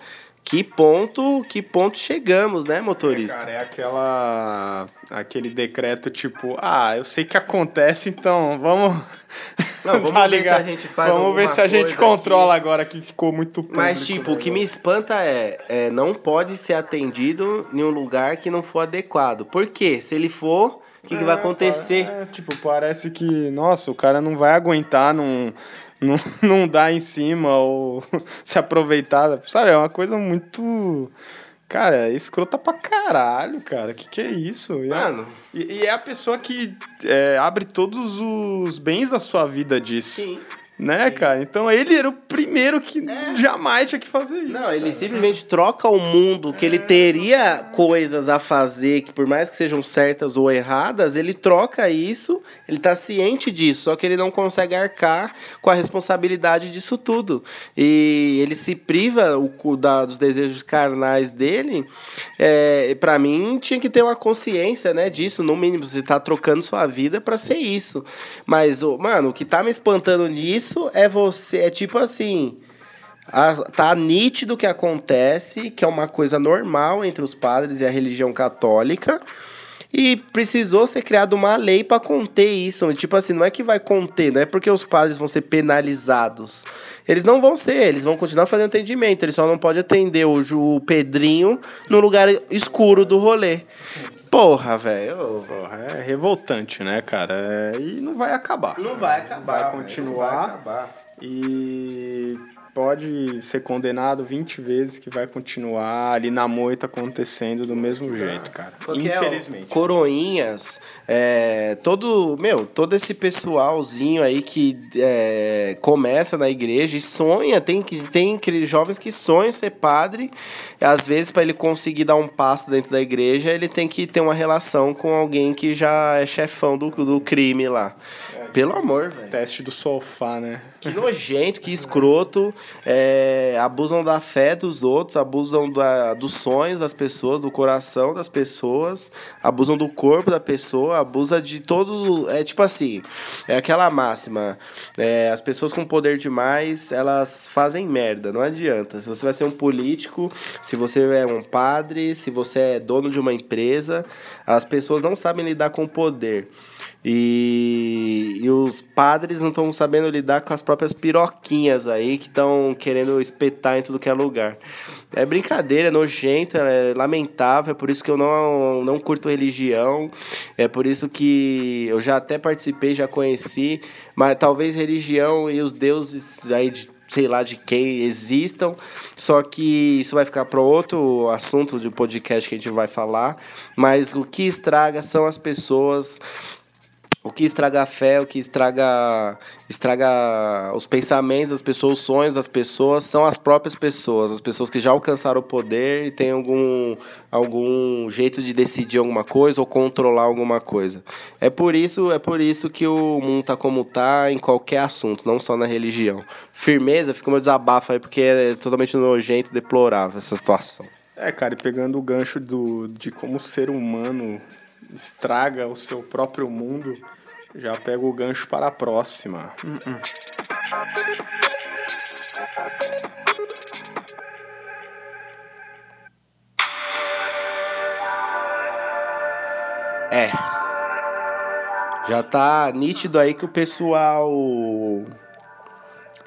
S1: Que ponto, que ponto chegamos, né, motorista?
S2: Cara, é aquela. aquele decreto tipo, ah, eu sei que acontece, então vamos.
S1: Não, vamos
S2: Tá
S1: ver se a gente faz
S2: Vamos ver se a gente controla agora que ficou muito público.
S1: Mas, tipo, o que me espanta é, é não pode ser atendido em um lugar que não for adequado. Por quê? Se ele for, o que, que vai acontecer?
S2: É, tipo, parece que, nossa, o cara não vai aguentar, não, não, não dar em cima ou se aproveitar. Sabe, é uma coisa muito. Cara, escrota pra caralho, cara. Que que é isso? E,
S1: Mano.
S2: e, e é a pessoa que é, abre todos os bens da sua vida disso.
S1: Sim.
S2: Né, cara? Então ele era o primeiro que jamais tinha que fazer isso.
S1: Não, ele
S2: cara.
S1: simplesmente troca o mundo que ele teria coisas a fazer que por mais que sejam certas ou erradas, ele troca isso, ele tá ciente disso, só que ele não consegue arcar com a responsabilidade disso tudo. E ele se priva o, da, dos desejos carnais dele. É, para mim tinha que ter uma consciência, né, disso, no mínimo, você tá trocando sua vida pra ser isso. Mas, mano, o que tá me espantando nisso é você, é tipo assim, a- tá nítido o que acontece, que é uma coisa normal entre os padres e a religião católica. E precisou ser criada uma lei para conter isso. Tipo assim, não é que vai conter, não é porque os padres vão ser penalizados. Eles não vão ser, eles vão continuar fazendo atendimento. Eles só não podem atender o, o Pedrinho no lugar escuro do rolê. Porra, velho.
S2: É revoltante, né, cara? É, e não vai acabar.
S1: Não vai acabar.
S2: Vai continuar.
S1: vai acabar.
S2: E pode ser condenado 20 vezes que vai continuar ali na moita acontecendo do mesmo jeito, cara.
S1: Porque, ó,
S2: Infelizmente.
S1: coroinhas, é, todo, meu, todo esse pessoalzinho aí que é, começa na igreja e sonha, tem, que- tem aqueles jovens que sonham ser padre, às vezes para ele conseguir dar um passo dentro da igreja, ele tem que ter uma relação com alguém que já é chefão do, do crime lá. Pelo amor, velho.
S2: Teste do sofá, né?
S1: Que nojento, que escroto. é, abusam da fé dos outros, abusam da, dos sonhos das pessoas, do coração das pessoas, abusam do corpo da pessoa, abusa de todos. É tipo assim, é aquela máxima. é, as pessoas com poder demais, elas fazem merda, não adianta. Se você vai ser um político, se você é um padre, se você é dono de uma empresa, as pessoas não sabem lidar com o poder. E, e os padres não estão sabendo lidar com as próprias piroquinhas aí que estão querendo espetar em tudo que é lugar. É brincadeira, é nojento, é lamentável, é por isso que eu não, não curto religião, é por isso que eu já até participei, já conheci, mas talvez religião e os deuses aí de sei lá de quem existam, só que isso vai ficar para outro assunto de podcast que a gente vai falar, mas o que estraga são as pessoas o que estraga a fé, o que estraga, estraga os pensamentos das pessoas, os sonhos das pessoas, são as próprias pessoas, as pessoas que já alcançaram o poder e têm algum, algum jeito de decidir alguma coisa ou controlar alguma coisa. É por isso, é por isso que o mundo tá como tá em qualquer assunto, não só na religião. Firmeza, fica meu desabafo aí, porque é totalmente nojento e deplorável essa situação.
S2: É, cara, e pegando o gancho do, de como o ser humano estraga o seu próprio mundo, já pego o gancho para a próxima.
S1: É. Já tá nítido aí que o pessoal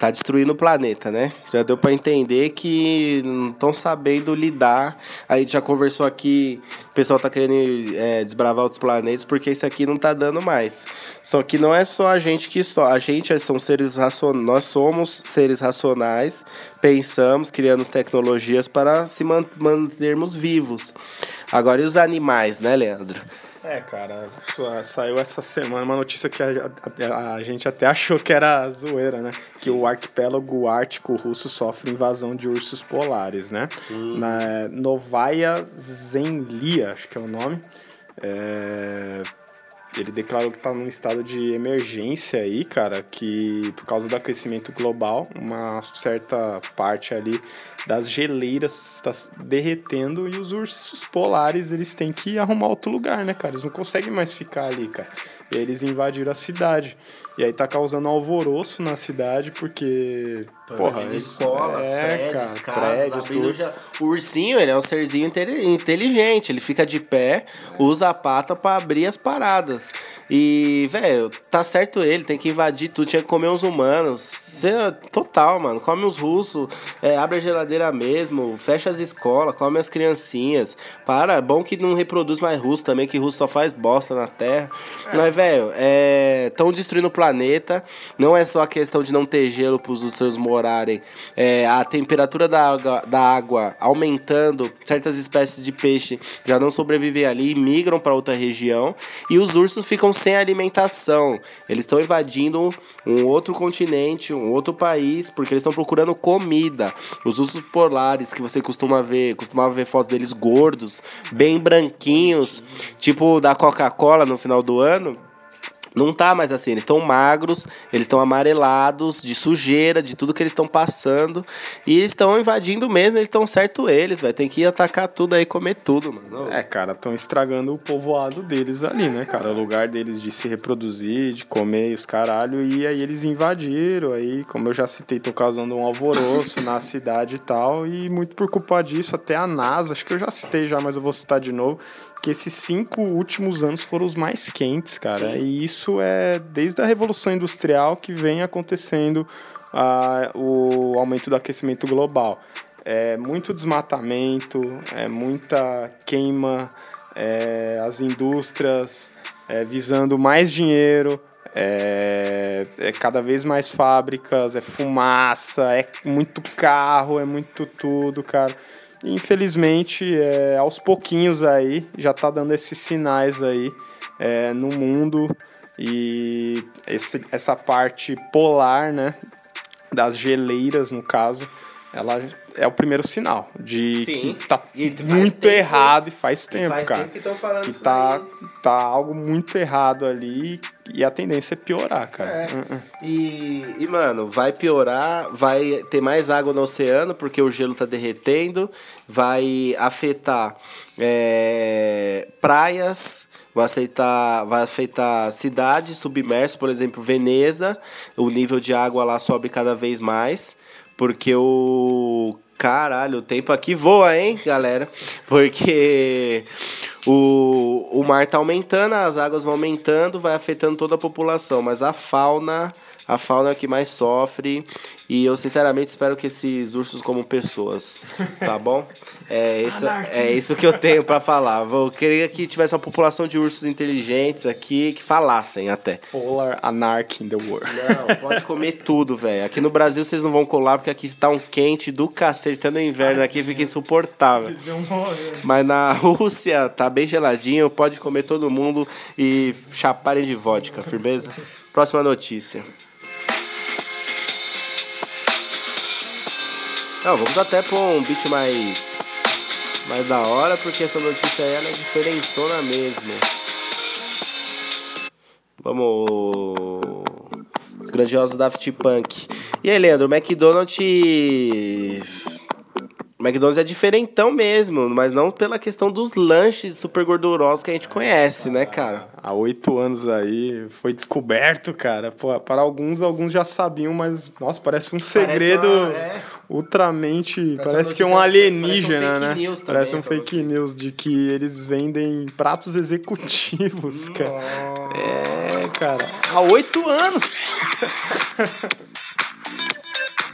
S1: tá destruindo o planeta, né? Já deu pra entender que não estão sabendo lidar. A gente já conversou aqui, o pessoal tá querendo é, desbravar outros planetas porque isso aqui não tá dando mais. Só que não é só a gente que só, a gente são seres racionais, nós somos seres racionais, pensamos, criamos tecnologias para se man- mantermos vivos. Agora e os animais, né, Leandro?
S2: É, cara, saiu essa semana uma notícia que a, a- a gente até achou que era zoeira, né? Que o arquipélago ártico russo sofre invasão de ursos polares, né? Na Novaya Zemlya, acho que é o nome. É, Ele declarou que está num estado de emergência aí, cara, que por causa do aquecimento global, uma certa parte ali das geleiras está derretendo e os ursos polares eles têm que arrumar outro lugar, né, cara? Eles não conseguem mais ficar ali, cara. E aí eles invadiram a cidade. E aí tá causando alvoroço na cidade, porque. Porra,
S1: Invadindo
S2: eles-
S1: escolas,
S2: é,
S1: prédios,
S2: cara,
S1: casas,
S2: prédios, tudo.
S1: já- O ursinho, ele é um serzinho inteligente. Ele fica de pé, usa a pata pra abrir as paradas. E, velho, tá certo ele, tem que invadir tudo, tinha que comer uns humanos. Cê- total, mano. Come os russos, é, abre a geladeira mesmo, fecha as escolas, come as criancinhas. Para, é bom que não reproduz mais russo também, que russo só faz bosta na terra. Mas, velho, estão destruindo o planeta. Não é só a questão de não ter gelo pros seus morarem. É, a temperatura da água, da água aumentando, certas espécies de peixe já não sobrevivem ali, migram para outra região. E os ursos ficam sem alimentação. Eles estão invadindo um, outro continente, um outro país, porque eles estão procurando comida. Os ursos polares que você costuma ver, costumava ver fotos deles gordos, bem branquinhos, tipo da Coca-Cola no final do ano. Não tá mais assim, eles estão magros, eles estão amarelados de sujeira, de tudo que eles estão passando. E eles estão invadindo mesmo, eles estão certo eles, vai Tem que ir atacar tudo aí, comer tudo, mano.
S2: É, cara, estão estragando o povoado deles ali, né, cara? O lugar deles de se reproduzir, de comer e os caralho. E aí eles invadiram, aí, como eu já citei, estão causando um alvoroço na cidade e tal. E muito por culpa disso, até a NASA, acho que eu já citei já, mas eu vou citar de novo, que esses cinco últimos anos foram os mais quentes, cara. E isso é desde a Revolução Industrial que vem acontecendo ah, o aumento do aquecimento global. É muito desmatamento, é muita queima, é, as indústrias é, visando mais dinheiro, é, é cada vez mais fábricas, é fumaça, é muito carro, é muito tudo, cara. Infelizmente, é, aos pouquinhos aí, já tá dando esses sinais aí é, no mundo e esse, essa parte polar, né, das geleiras, no caso, ela é o primeiro sinal de
S1: Sim.
S2: que tá muito
S1: tempo-
S2: errado e faz tempo,
S1: faz
S2: cara.
S1: tempo que tão falando
S2: que tá, tá algo muito errado ali e a tendência é piorar, cara.
S1: É.
S2: Uh, uh.
S1: E, e, mano, vai piorar, vai ter mais água no oceano, porque o gelo tá derretendo, vai afetar é, praias, vai afetar, vai afetar cidades submersas, por exemplo, Veneza, o nível de água lá sobe cada vez mais, porque o. Caralho, o tempo aqui voa, hein, galera? Porque o, o mar tá aumentando, as águas vão aumentando, vai afetando toda a população, mas a fauna, a fauna é a que mais sofre. E eu sinceramente espero que esses ursos comam pessoas, tá bom? É isso, é isso que eu tenho pra falar. Vou queria que tivesse uma população de ursos inteligentes aqui que falassem até.
S2: Polar anarchy in the world.
S1: Não, pode comer tudo, velho. Aqui no Brasil vocês não vão colar porque aqui tá um quente do cacete, no inverno aqui fica insuportável. Mas na Rússia tá bem geladinho, pode comer todo mundo e chaparem de vodka, firmeza? Próxima notícia. Não, vamos até pôr um beat mais, mais da hora, porque essa notícia aí ela é diferentona mesmo. Vamos. Os grandiosos Daft Punk. E aí, Leandro, o McDonald's. O McDonald's é diferentão mesmo, mas não pela questão dos lanches super gordurosos que a gente conhece, né, cara?
S2: Há oito anos aí foi descoberto, cara. Para alguns, alguns já sabiam, mas, nossa, parece um segredo
S1: uma- é.
S2: Ultramente. Parece,
S1: uma
S2: que é um
S1: notícia-
S2: alienígena,
S1: parece um
S2: né?
S1: também,
S2: parece um fake news de que eles vendem pratos executivos, cara. É, cara. Há oito anos!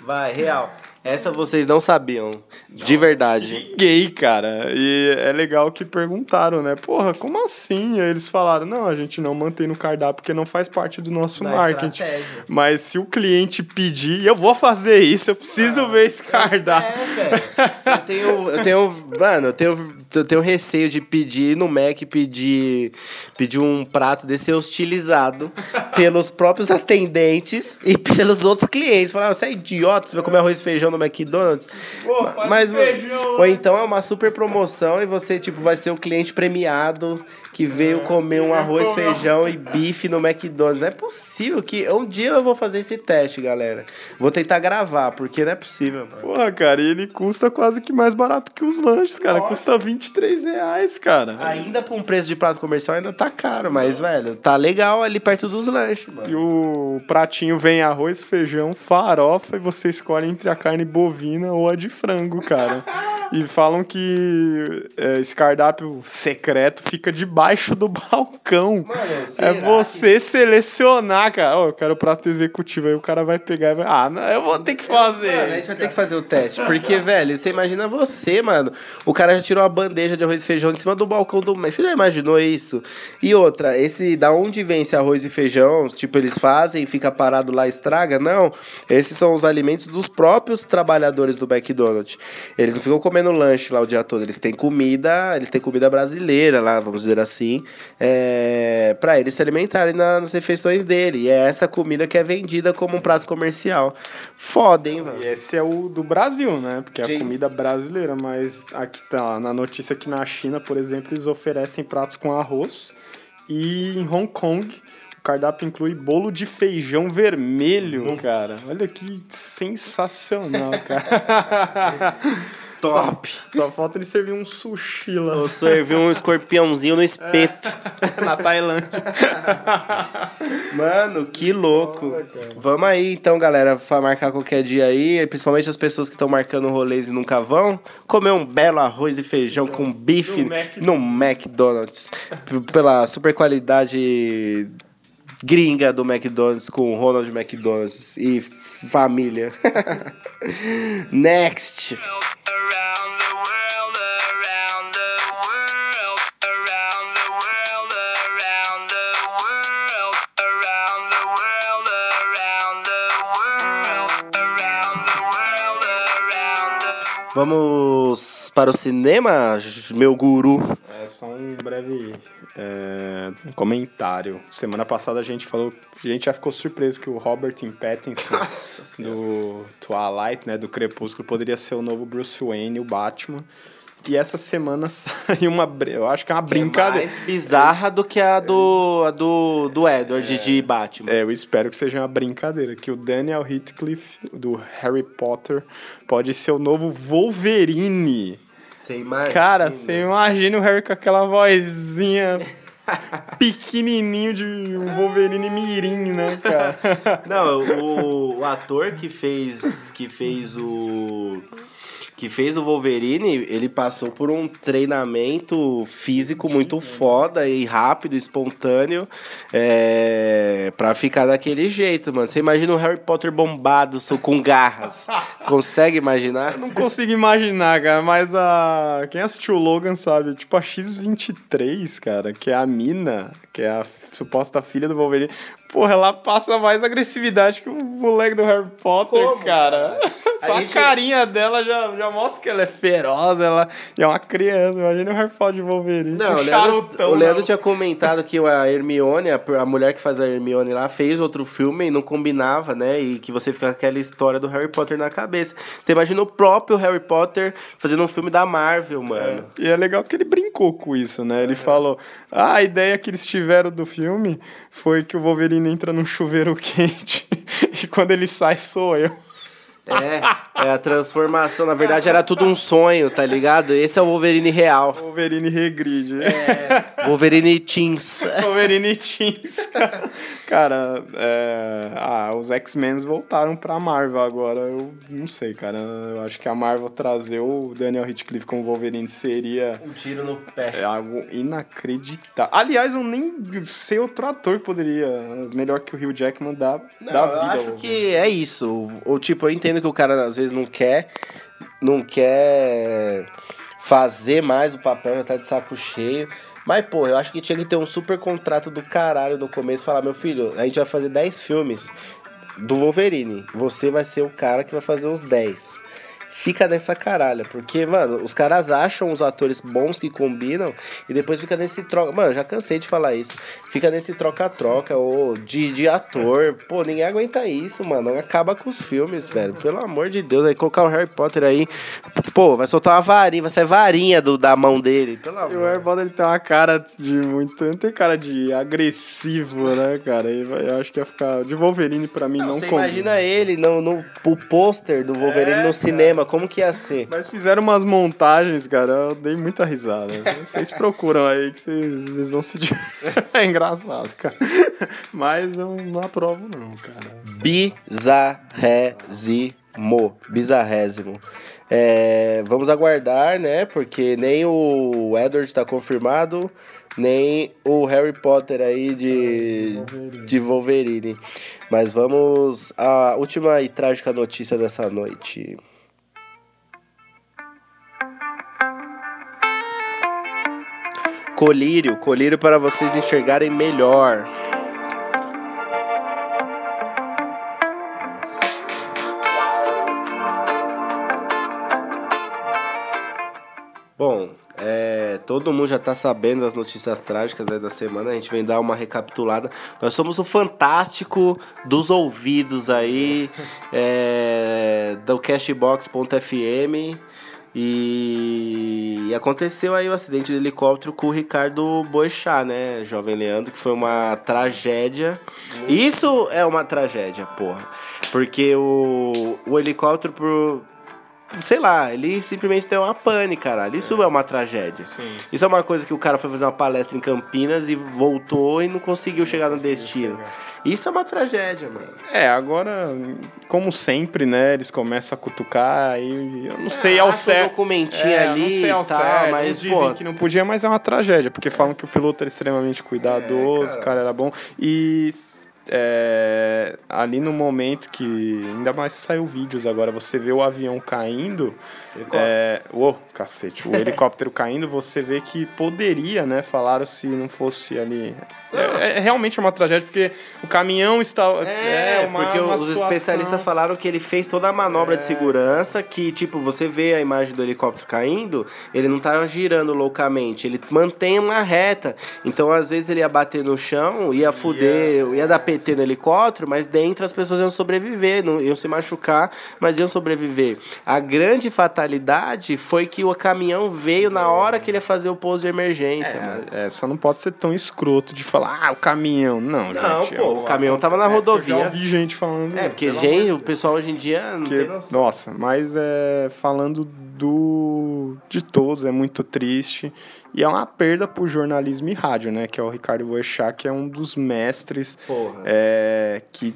S1: Vai, real. Essa vocês não sabiam. De verdade.
S2: Gay, cara. E é legal que perguntaram, né? Porra, como assim? Aí eles falaram: não, a gente não mantém no cardápio porque não faz parte do nosso
S1: Da
S2: marketing.
S1: estratégia.
S2: Mas se o cliente pedir, eu vou fazer isso, eu preciso ver esse cardápio.
S1: É, velho. Eu tenho, eu tenho, mano, eu tenho, eu tenho receio de pedir no Mac, pedir, pedir um prato desse hostilizado pelos próprios atendentes e pelos outros clientes. Falar, você é idiota, você vai comer arroz e feijão no McDonald's?
S2: Pô,
S1: Ma-
S2: faz feijão,
S1: ou então é uma super promoção e você, tipo, vai ser o cliente premiado que veio comer um arroz, feijão e bife no McDonald's. Não é possível que. Um dia eu vou fazer esse teste, galera. Vou tentar gravar, porque não é possível, mano.
S2: Porra, cara, e ele custa quase que mais barato que os lanches, cara.
S1: Nossa.
S2: Custa 23 reais, cara.
S1: Ainda com um preço de prato comercial ainda tá caro, mas, velho, tá legal ali perto dos lanches, mano.
S2: E o pratinho vem arroz, feijão, farofa e você escolhe entre a carne bovina ou a de frango, cara. E falam que é, esse cardápio secreto fica debaixo do balcão.
S1: Mano,
S2: é você selecionar, cara. Ó, eu quero prato executivo. Aí o cara vai pegar e vai. Ah, não, eu vou ter que fazer.
S1: Mano, a gente vai ter que fazer o teste. Porque, velho, você imagina você, mano. O cara já tirou a bandeja de arroz e feijão em cima do balcão do. Você já imaginou isso? E outra, esse da onde vem esse arroz e feijão? Tipo, eles fazem e fica parado lá estraga? Não. Esses são os alimentos dos próprios trabalhadores do McDonald's. Eles não ficam comendo lanche lá o dia todo. Eles têm comida, eles têm comida brasileira lá, vamos dizer assim, é, para eles se alimentarem na- nas refeições dele. E é essa comida que é vendida como um prato comercial. Foda, hein, mano?
S2: E esse é o do Brasil, né? Porque é
S1: Sim.
S2: a comida brasileira, mas aqui tá na notícia que na China, por exemplo, eles oferecem pratos com arroz. E em Hong Kong, o cardápio inclui bolo de feijão vermelho, cara. Olha que sensacional, cara.
S1: Top!
S2: Só falta ele servir um sushi lá
S1: Eu servi um escorpiãozinho no espeto.
S2: na Tailândia.
S1: Mano, que louco. Vamos aí então, galera, marcar qualquer dia aí, principalmente as pessoas que estão marcando rolês e nunca vão, comer um belo arroz e feijão com bife
S2: no Mac-
S1: no McDonald's. Pela super qualidade gringa do McDonald's com o Ronald McDonald's e família. Next. Vamos para o cinema, meu guru.
S2: É só um breve é, comentário. Semana passada a gente falou, a gente já ficou surpreso que o Robert Pattinson do Twilight, né, do Crepúsculo, poderia ser o novo Bruce Wayne, o Batman. E essa semana saiu uma, eu acho que é uma brincadeira.
S1: mais bizarra do que a do, a do, do Edward de Batman.
S2: É, eu espero que seja uma brincadeira, que o Daniel Radcliffe do Harry Potter pode ser o novo Wolverine.
S1: Você imagina.
S2: Cara, você imagina o Harry com aquela vozinha pequenininho de um Wolverine mirim, né, cara?
S1: Não, o, o ator que fez que fez o que fez o Wolverine, ele passou por um treinamento físico muito foda e rápido, espontâneo, é, pra ficar daquele jeito, mano. Você imagina o Harry Potter bombado, com garras. Consegue imaginar?
S2: Não consigo imaginar, cara, mas a. Quem assistiu o Logan sabe, tipo a X23, cara, que é a mina, que é a suposta filha do Wolverine. Porra, ela passa mais agressividade que o moleque do Harry Potter,
S1: Como,
S2: cara. Só a,
S1: gente-
S2: carinha dela já, já mostra que ela é feroz, ela é uma criança. Imagina o Harry Potter de Wolverine.
S1: Não,
S2: com
S1: o Leandro, o Leandro tinha comentado que a Hermione, a, a mulher que faz a Hermione lá, fez outro filme e não combinava, né? E que você fica com aquela história do Harry Potter na cabeça. Você imagina o próprio Harry Potter fazendo um filme da Marvel, mano.
S2: E é legal que ele brincou com isso, né? Ele falou: ah, a ideia que eles tiveram do filme foi que o Wolverine entra num chuveiro quente e quando ele sai sou eu.
S1: É, é a transformação. Na verdade, era tudo um sonho, tá ligado? Esse é o Wolverine real.
S2: Wolverine regride.
S1: Wolverine Teens.
S2: Wolverine Teens. Cara, é... ah, os X-Men voltaram pra Marvel agora. Eu não sei, cara. Eu acho que a Marvel trazer o Daniel Radcliffe como Wolverine seria
S1: Um tiro no pé.
S2: é algo inacreditável. Aliás, eu nem sei outro ator que poderia, melhor que o Hugh Jackman, dar,
S1: Não,
S2: dar
S1: eu
S2: vida.
S1: acho que é isso. Ou tipo, eu entendo que o cara às vezes não quer, não quer fazer mais o papel, já tá de saco cheio. Mas, pô, eu acho que tinha que ter um super contrato do caralho no começo falar, meu filho, a gente vai fazer 10 filmes do Wolverine. Você vai ser o cara que vai fazer os 10. Fica nessa caralha. Porque, mano, os caras acham os atores bons que combinam e depois fica nesse troca. Mano, já cansei de falar isso. Fica nesse troca-troca ou de, de ator. Pô, ninguém aguenta isso, mano. Acaba com os filmes, velho. Pelo amor de Deus. Aí colocar o Harry Potter aí. Pô, vai soltar uma varinha, vai sair varinha do, da mão dele. Pelo
S2: E o
S1: amor.
S2: Harry Potter ele tem uma cara de muito. Não tem cara de agressivo, né, cara? Eu acho que ia ficar. De Wolverine pra mim não,
S1: Você
S2: combina.
S1: imagina ele no, no o pôster do Wolverine
S2: É,
S1: no cinema, como que ia ser?
S2: Mas fizeram umas montagens, cara, eu dei muita risada. Vocês procuram aí que vocês, vão se. É engraçado, cara. Mas eu não aprovo, não, cara.
S1: Bizarrésimo. Bizarrésimo. É, vamos aguardar, né? Porque nem o Edward tá confirmado, nem o Harry Potter aí de, de Wolverine. Mas vamos à última e trágica notícia dessa noite. Colírio, colírio para vocês enxergarem melhor. Bom, é, todo mundo já tá sabendo das notícias trágicas da semana. A gente vem dar uma recapitulada. Nós somos o fantástico dos ouvidos aí, é, do Cashbox.fm. E, aconteceu aí o acidente de helicóptero com o Ricardo Boechat, né, jovem Leandro, que foi uma tragédia. Isso é uma tragédia, porra. Porque o, o helicóptero, por, sei lá, ele simplesmente deu uma pane, caralho. Isso é, uma tragédia. Isso é uma coisa que o cara foi fazer uma palestra em Campinas e voltou e não conseguiu chegar no destino. Isso é uma tragédia, mano.
S2: É, agora, como sempre, né, eles começam a cutucar e eu não sei ao
S1: acha um
S2: certo.
S1: documentinho
S2: É,
S1: ali
S2: não sei ao
S1: e tal,
S2: certo,
S1: mas,
S2: uns dizem
S1: pô-
S2: que não podia, mas é uma tragédia, porque falam que o piloto era extremamente cuidadoso, o cara era bom. E é, ali no momento que. Ainda mais saiu vídeos agora, você vê o avião caindo. É, cacete, o helicóptero caindo, você vê que poderia, né? Falaram se não fosse ali. É, é realmente uma tragédia, porque o caminhão estava.
S1: É,
S2: uma-
S1: porque
S2: uma
S1: os
S2: situação-
S1: especialistas falaram que ele fez toda a manobra de segurança, que, tipo, você vê a imagem do helicóptero caindo, ele não tá girando loucamente, ele mantém uma reta. Então, às vezes, ele ia bater no chão, ia fuder, ia dar PT no helicóptero, mas dentro as pessoas iam sobreviver, não iam se machucar, mas iam sobreviver. A grande fatalidade foi que o caminhão veio na hora que ele ia fazer o pouso de emergência, mano.
S2: É, só não pode ser tão escroto de falar, ah, o caminhão. Não,
S1: Não,
S2: gente.
S1: pô,
S2: eu-
S1: o caminhão tava na
S2: É, Eu
S1: rodovia.
S2: já ouvi gente falando.
S1: É, porque, gente, o pessoal hoje em dia não
S2: Porque,
S1: tem
S2: nossa, mas é, falando do de todos, é muito triste. E é uma perda pro jornalismo e rádio, né? Que é o Ricardo Boechat, que é um dos mestres
S1: Porra.
S2: é, que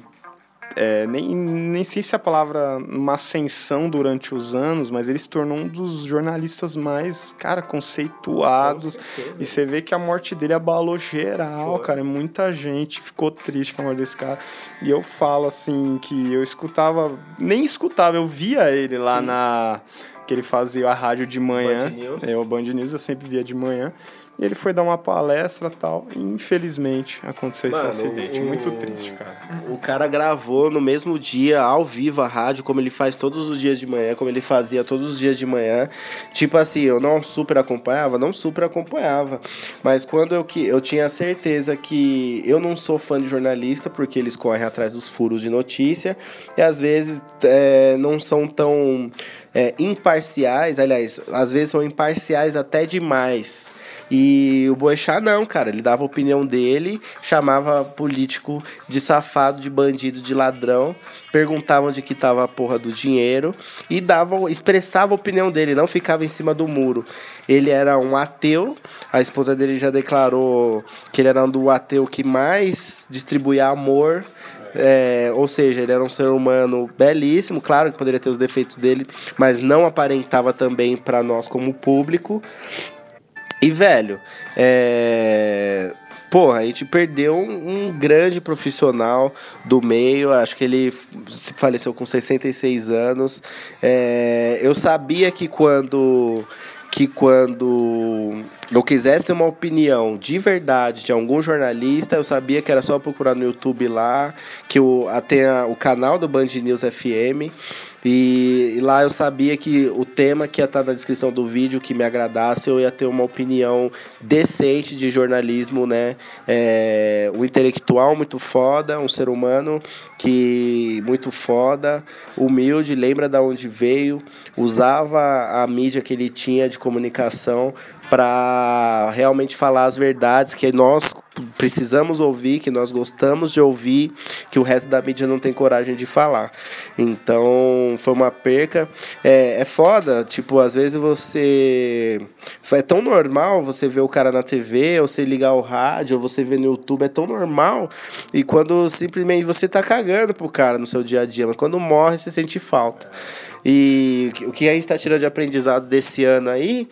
S2: é, nem, nem sei se a palavra uma ascensão durante os anos, mas ele se tornou um dos jornalistas mais, cara, conceituados. E você vê que a morte dele abalou geral, cara. e Muita gente ficou triste com a morte desse cara. E eu falo assim que eu escutava, nem escutava, eu via ele lá na. Que ele fazia a rádio de manhã.
S1: Band News.
S2: É, o Band News eu sempre via de manhã. E ele foi dar uma palestra e tal. E infelizmente aconteceu
S1: Mano,
S2: esse acidente.
S1: o-
S2: Muito triste, cara.
S1: O cara gravou no mesmo dia, ao vivo, a rádio, como ele faz todos os dias de manhã, como ele fazia todos os dias de manhã. Tipo assim, eu não super acompanhava, não super acompanhava. Mas quando eu, que, eu tinha certeza que eu não sou fã de jornalista, porque eles correm atrás dos furos de notícia, e às vezes é, não são tão é, imparciais, aliás, às vezes são imparciais até demais. E o Boechat não, cara, ele dava a opinião dele, chamava político de safado, de bandido, de ladrão, perguntava onde que tava a porra do dinheiro e dava, expressava a opinião dele, não ficava em cima do muro. Ele era um ateu, a esposa dele já declarou que ele era um do ateu que mais distribuía amor é, ou seja, ele era um ser humano belíssimo, claro que poderia ter os defeitos dele, mas não aparentava também para nós como público. E, velho, é. Porra, a gente perdeu um, um grande profissional do meio. Acho que ele faleceu com 66 anos. É, eu sabia que quando que quando eu quisesse uma opinião de verdade de algum jornalista, eu sabia que era só procurar no YouTube lá, que o, a- tem a- o canal do Band News FM. E, e lá eu sabia que o tema que ia estar na descrição do vídeo que me agradasse, eu ia ter uma opinião decente de jornalismo, né? É, um intelectual muito foda, um ser humano que muito foda, humilde, lembra da onde veio, usava a mídia que ele tinha de comunicação para realmente falar as verdades que nós precisamos ouvir, que nós gostamos de ouvir, que o resto da mídia não tem coragem de falar. Então foi uma perca. É, é foda, tipo, às vezes você. É tão normal você ver o cara na TV, ou você ligar o rádio, ou você ver no YouTube, é tão normal. E quando simplesmente você tá cagando pro cara no seu dia a dia, mas quando morre você sente falta. E o que a gente está tirando de aprendizado desse ano aí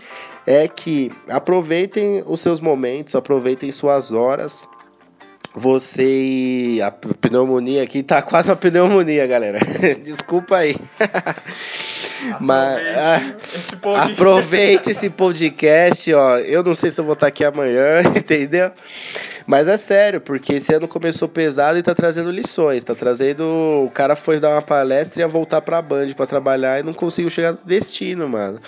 S1: é que aproveitem os seus momentos, aproveitem suas horas. Você. A pneumonia aqui tá quase uma pneumonia, galera. Desculpa aí. Mas ah,
S2: esse podcast.
S1: aproveite esse podcast, ó. Eu não sei se eu vou estar aqui amanhã, entendeu? Mas é sério, porque esse ano começou pesado e tá trazendo lições. Tá trazendo. O cara foi dar uma palestra e ia voltar pra Band pra trabalhar e não conseguiu chegar no destino, mano.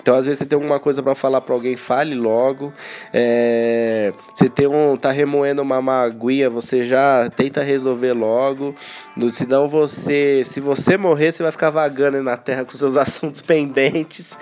S1: Então, às vezes, você tem alguma coisa pra falar pra alguém, fale logo. É... Você tem um. tá remoendo uma maguinha, você já tenta resolver logo. No- Senão você. Se você morrer, você vai ficar vagando na terra com seus assuntos pendentes.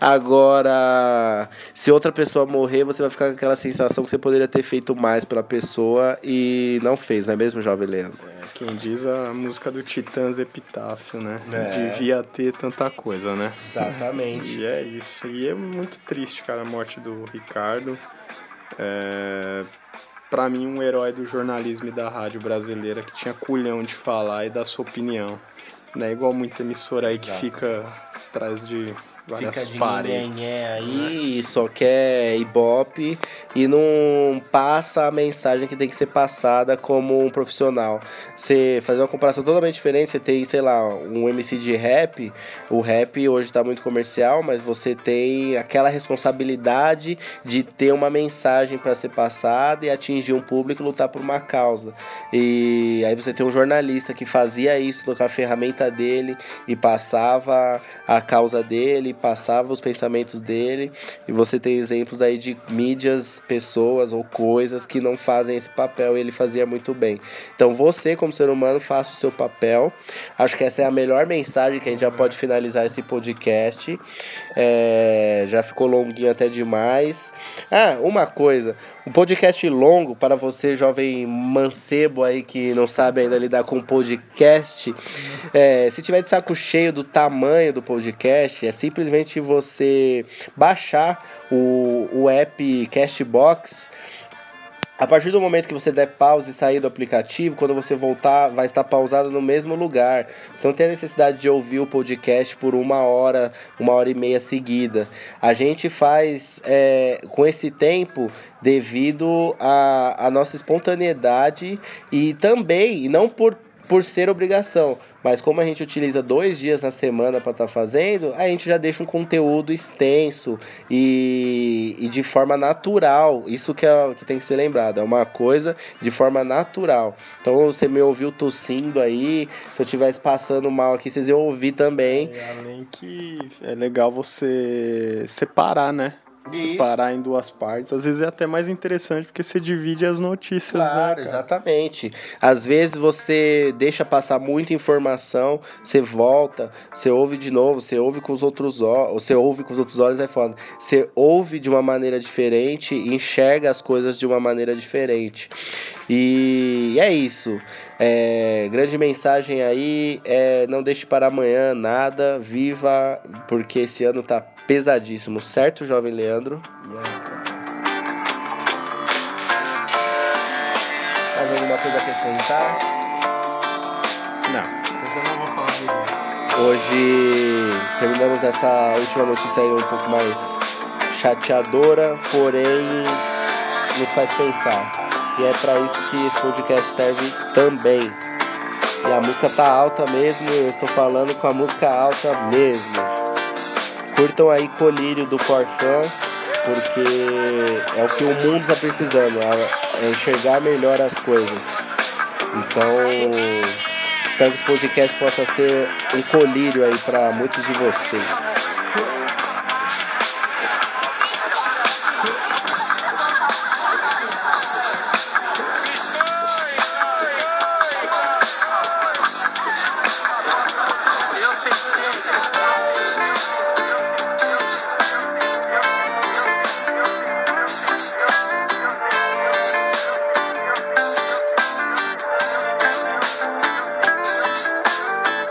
S1: Agora, se outra pessoa morrer, você vai ficar com aquela sensação que você poderia ter feito mais pela pessoa e não fez, não é mesmo, jovem Leandro?
S2: É, quem diz a música do Titãs Epitáfio, né?
S1: É.
S2: Devia ter tanta coisa, né?
S1: Exatamente.
S2: E é isso. E é muito triste, cara, a morte do Ricardo. É, pra mim, um herói do jornalismo e da rádio brasileira que tinha culhão de falar e dar sua opinião. Não é igual muita emissora aí que fica atrás de várias
S1: Fica de
S2: paredes.
S1: nhenhenhé aí, só quer ibope e não passa a mensagem que tem que ser passada como um profissional. Você fazer uma comparação totalmente diferente, você tem, sei lá, um MC de rap, o rap hoje tá muito comercial, mas você tem aquela responsabilidade de ter uma mensagem para ser passada e atingir um público e lutar por uma causa. E aí você tem um jornalista que fazia isso com a ferramenta dele e passava a causa dele, passava os pensamentos dele. E você tem exemplos aí de mídias, pessoas ou coisas que não fazem esse papel e ele fazia muito bem. Então você, como ser humano, faça o seu papel. Acho que essa é a melhor mensagem que a gente já pode finalizar esse podcast. É, já ficou longuinho até demais. Ah, uma coisa. Um podcast longo para você, jovem mancebo aí que não sabe ainda lidar com podcast. É, se tiver de saco cheio do tamanho do podcast, é simplesmente você baixar o, o app Castbox. A partir do momento que você der pause e sair do aplicativo, quando você voltar, vai estar pausado no mesmo lugar. Você não tem a necessidade de ouvir o podcast por uma hora, uma hora e meia seguida. A gente faz é, com esse tempo devido à nossa espontaneidade e também, não por, por ser obrigação, mas como a gente utiliza dois dias na semana para estar fazendo, a gente já deixa um conteúdo extenso e, e de forma natural. Isso que, é, que tem que ser lembrado. É uma coisa de forma natural. Então você me ouviu tossindo aí. Se eu estivesse passando mal aqui, vocês iam ouvir também.
S2: E além que é legal você separar, né?
S1: Isso.
S2: Separar em duas partes. Às vezes é até mais interessante porque você divide as notícias,
S1: Claro,
S2: né?
S1: exatamente. Às vezes você deixa passar muita informação, você volta, você ouve de novo, você ouve com os outros olhos, você ouve com os outros olhos é foda. Você ouve de uma maneira diferente, e enxerga as coisas de uma maneira diferente. E é isso. É, grande mensagem aí, é, não deixe para amanhã nada, viva, porque esse ano tá pesadíssimo, certo, jovem Leandro? Mais alguma coisa a acrescentar?
S2: Não.
S1: Hoje terminamos nessa última notícia aí um pouco mais chateadora, porém nos faz pensar. E é pra isso que esse podcast serve também. E a música tá alta mesmo, eu estou falando com a música alta mesmo. Curtam aí Colírio do Forfã, porque é o que o mundo tá precisando, é é enxergar melhor as coisas. Então, Espero que esse podcast possa ser um colírio aí para muitos de vocês.